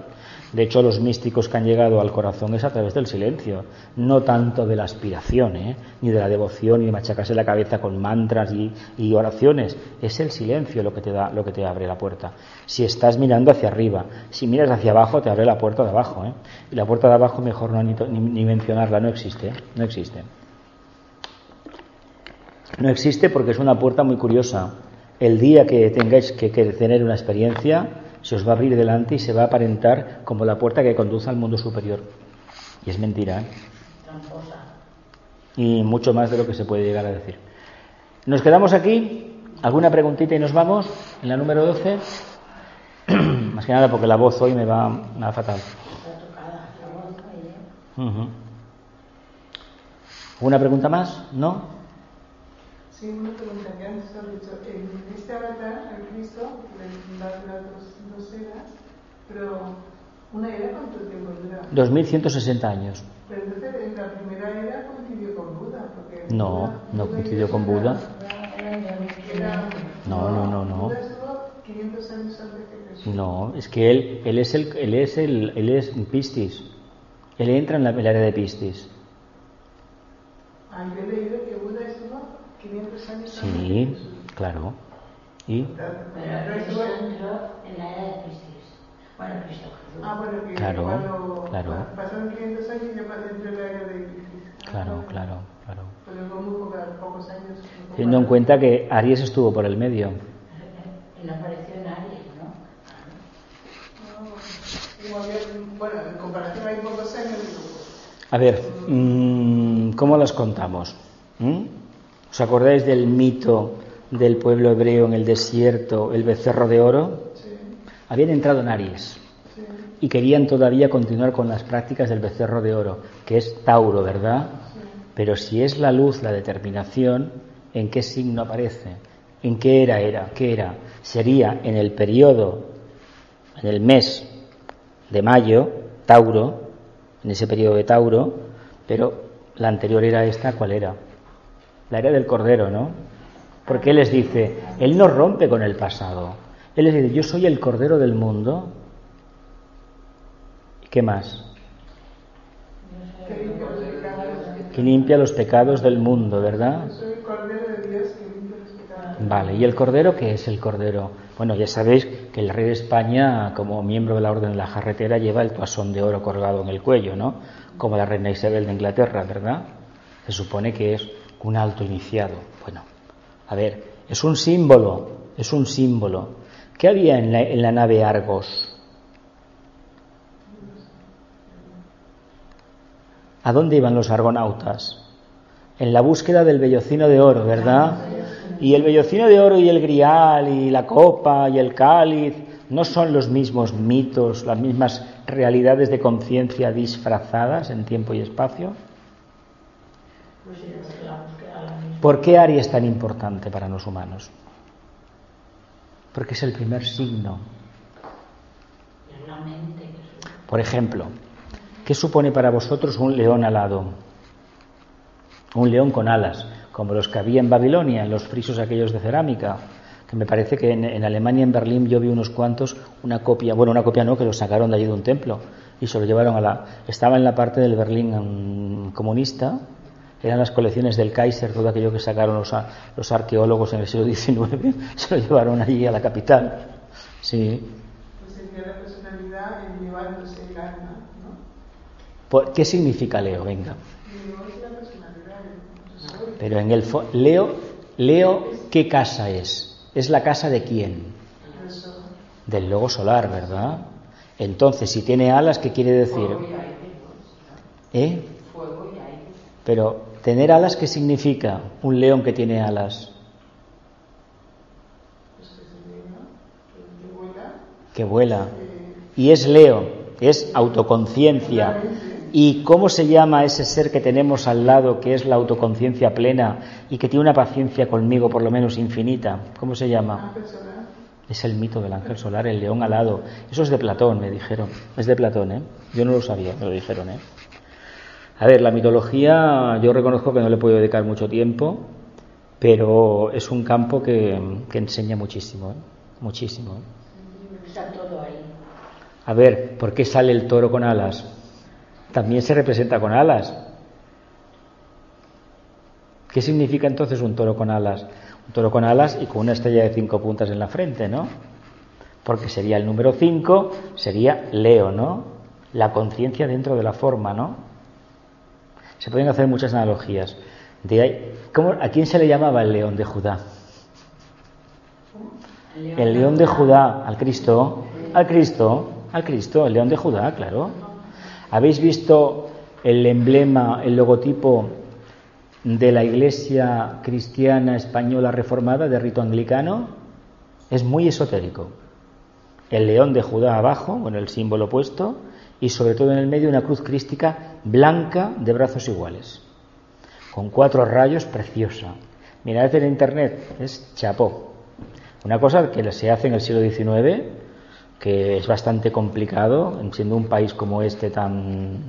De hecho, los místicos que han llegado al corazón es a través del silencio, no tanto de la aspiración, ¿eh? ni de la devoción, ni de machacarse la cabeza con mantras y, oraciones. Es el silencio lo que te da, lo que te abre la puerta. Si estás mirando hacia arriba, si miras hacia abajo, te abre la puerta de abajo. ¿eh? Y la puerta de abajo mejor no ni, mencionarla, no existe, ¿eh? no existe. No existe porque es una puerta muy curiosa. El día que tengáis que tener una experiencia, se os va a abrir delante y se va a aparentar como la puerta que conduce al mundo superior. Y es mentira. ¿eh? Y mucho más de lo que se puede llegar a decir. Nos quedamos aquí. ¿Alguna preguntita y nos vamos? En la número 12. más que nada porque la voz hoy me va, me va fatal. ¿Alguna pregunta más? ¿No? Sí, una pregunta que antes has dicho. En este avatar, el Cristo, dos eras, pero una era cuánto tiempo dura? 2160 años. Pero entonces en la primera era coincidió con Buda. Porque no, no coincidió con Buda. no, no, no, no. Buda estuvo 500 años antes de Jesús. No, es que él, él es el, él es el, él es Pistis. Él entra en la, el área de Pistis. Ah, yo he leído que Buda estuvo 500 años sí, antes Jesús. claro. ¿Y? Pero Cristo entró en la era de Piscis. Bueno, Cristo Jesús. Ah, bueno, que claro, cuando claro. pasaron 500 años y ya entró en la era de Piscis. Claro, claro, claro. Pero fue muy poca, pocos años. Teniendo en cuenta que Aries estuvo por el medio. Él apareció en Aries, ¿no? no bueno, en comparación hay pocos años. A ver, mmm, ¿cómo las contamos? ¿Mm? ¿Os acordáis del mito del pueblo hebreo en el desierto, el becerro de oro, habían entrado en Aries y querían todavía continuar con las prácticas del becerro de oro, que es Tauro, ¿verdad? Pero si es la luz, la determinación, ¿en qué signo aparece? ¿En qué era era? ¿Qué era? Sería en el periodo, en el mes de mayo, Tauro, en ese periodo de Tauro, pero la anterior era esta, ¿cuál era? La era del Cordero, ¿no? Porque Él les dice, Él no rompe con el pasado. Él les dice, yo soy el Cordero del mundo. ¿Y qué más? Que limpia los pecados del mundo, ¿verdad? Vale, ¿y el Cordero qué es el Cordero? Bueno, ya sabéis que el rey de España, como miembro de la Orden de la Jarretera, lleva el toasón de oro colgado en el cuello, ¿no? Como la reina Isabel de Inglaterra, ¿verdad? Se supone que es un alto iniciado. Bueno, a ver, es un símbolo, es un símbolo. ¿Qué había en la, en la nave Argos? ¿A dónde iban los argonautas? En la búsqueda del vellocino de oro, ¿verdad? Y el vellocino de oro y el grial y la copa y el cáliz no son los mismos mitos, las mismas realidades de conciencia disfrazadas en tiempo y espacio. ¿Por qué Aries es tan importante para los humanos? Porque es el primer signo. Por ejemplo, ¿qué supone para vosotros un león alado? Un león con alas, como los que había en Babilonia, en los frisos aquellos de cerámica, que me parece que en, Alemania, en Berlín, yo vi unos cuantos, una copia, bueno, una copia no, que los sacaron de allí de un templo y se lo llevaron a la... Estaba en la parte del Berlín mm, comunista, eran las colecciones del Kaiser, todo aquello que sacaron los, los arqueólogos en el siglo XIX, se lo llevaron allí a la capital. Sí. Pues sería la personalidad en llevándose el alma, ¿no? ¿Qué significa Leo? Venga. Pero en el Leo, Leo, ¿qué casa es? ¿Es la casa de quién? Del logo solar, ¿verdad? Entonces, si tiene alas, ¿qué quiere decir? ¿Eh? Pero ¿Tener alas qué significa un león que tiene alas? Que vuela. Y es Leo, es autoconciencia. ¿Y cómo se llama ese ser que tenemos al lado, que es la autoconciencia plena y que tiene una paciencia conmigo por lo menos infinita? ¿Cómo se llama? Es el mito del ángel solar, el león alado. Eso es de Platón, me dijeron. Es de Platón, ¿eh? Yo no lo sabía, me lo dijeron, ¿eh? A ver, la mitología yo reconozco que no le puedo dedicar mucho tiempo, pero es un campo que, enseña muchísimo, ¿eh? muchísimo. ¿eh? Está todo ahí. A ver, ¿por qué sale el toro con alas? También se representa con alas. ¿Qué significa entonces un toro con alas? Un toro con alas y con una estrella de cinco puntas en la frente, ¿no? Porque sería el número cinco, sería Leo, ¿no? La conciencia dentro de la forma, ¿no? Se pueden hacer muchas analogías. De ¿A quién se le llamaba el león de Judá? El león de Judá, al Cristo, al Cristo, al Cristo, el león de Judá, claro. ¿Habéis visto el emblema, el logotipo de la Iglesia Cristiana Española Reformada de rito anglicano? Es muy esotérico. El león de Judá abajo, con el símbolo puesto, y sobre todo en el medio una cruz crística blanca de brazos iguales con cuatro rayos, preciosa. Mirad en internet, es chapó. Una cosa que se hace en el siglo XIX, que es bastante complicado, siendo un país como este tan,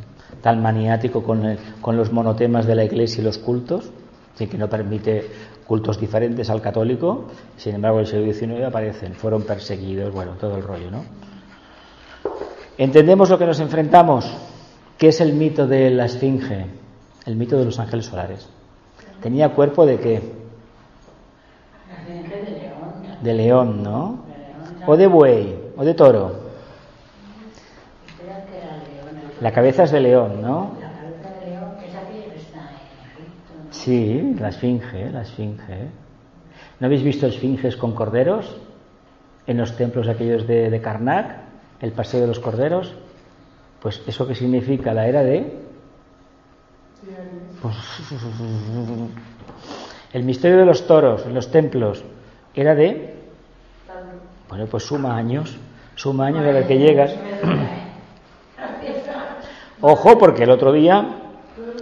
tan maniático con, con los monotemas de la iglesia y los cultos, que no permite cultos diferentes al católico, sin embargo en el siglo XIX aparecen, fueron perseguidos, bueno, todo el rollo, ¿no? ¿Entendemos lo que nos enfrentamos? ¿Qué es el mito de la Esfinge? El mito de los ángeles solares. ¿Tenía cuerpo de qué? De león, ¿no? O de buey, o de toro. La cabeza es de león, ¿no? Sí, la esfinge, la esfinge. ¿No habéis visto esfinges con corderos en los templos aquellos de, de Karnak, el paseo de los corderos? Pues eso que significa la era de el misterio de los toros en los templos era de. Bueno, pues suma años. Suma años a ver que llegas. Ojo, porque el otro día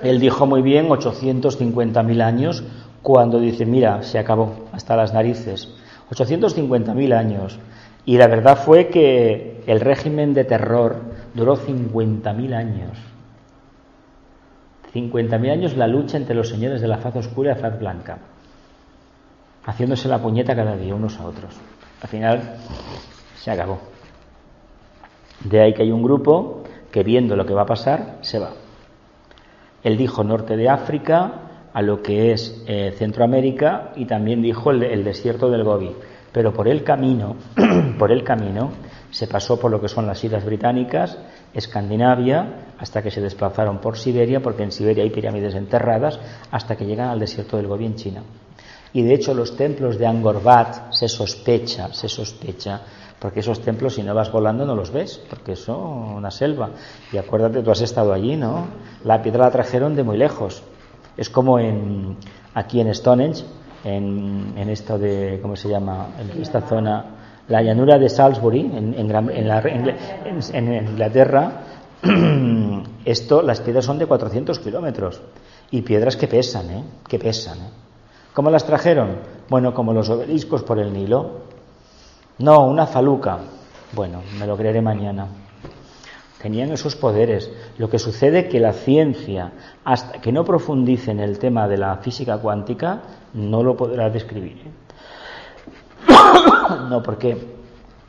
él dijo muy bien 850.000 años cuando dice, mira, se acabó hasta las narices. 850.000 años. Y la verdad fue que el régimen de terror duró 50.000 años. 50.000 años la lucha entre los señores de la faz oscura y la faz blanca, haciéndose la puñeta cada día unos a otros. Al final se acabó. De ahí que hay un grupo que viendo lo que va a pasar, se va. Él dijo norte de África, a lo que es eh, Centroamérica y también dijo el, el, desierto del Gobi. Pero por el camino, por el camino, se pasó por lo que son las islas británicas, Escandinavia, hasta que se desplazaron por Siberia, porque en Siberia hay pirámides enterradas, hasta que llegan al desierto del Gobi en China. Y de hecho los templos de Angkor Wat se sospecha, se sospecha, porque esos templos si no vas volando no los ves, porque son una selva. Y acuérdate, tú has estado allí, ¿no? La piedra la trajeron de muy lejos. Es como en, aquí en Stonehenge, en, en esto de, ¿cómo se llama? En esta zona la llanura de Salisbury, en, en, Inglaterra, esto, las piedras son de 400 kilómetros y piedras que pesan, ¿eh? que pesan. ¿eh? ¿Cómo las trajeron? Bueno, como los obeliscos por el Nilo. No, una faluca. Bueno, me lo creeré mañana. Tenían esos poderes. Lo que sucede que la ciencia, hasta que no profundice en el tema de la física cuántica, no lo podrá describir. ¿eh? no, porque,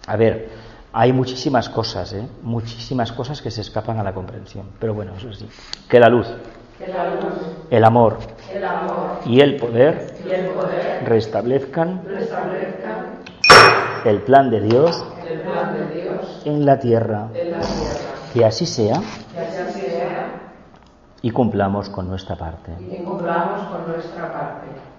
a ver, hay muchísimas cosas, ¿eh? muchísimas cosas que se escapan a la comprensión. Pero bueno, eso sí. Que la luz, el, amor, y, el poder, restablezcan, el, plan de Dios, en, la tierra. Que así sea. Y cumplamos con nuestra parte. Y cumplamos con nuestra parte.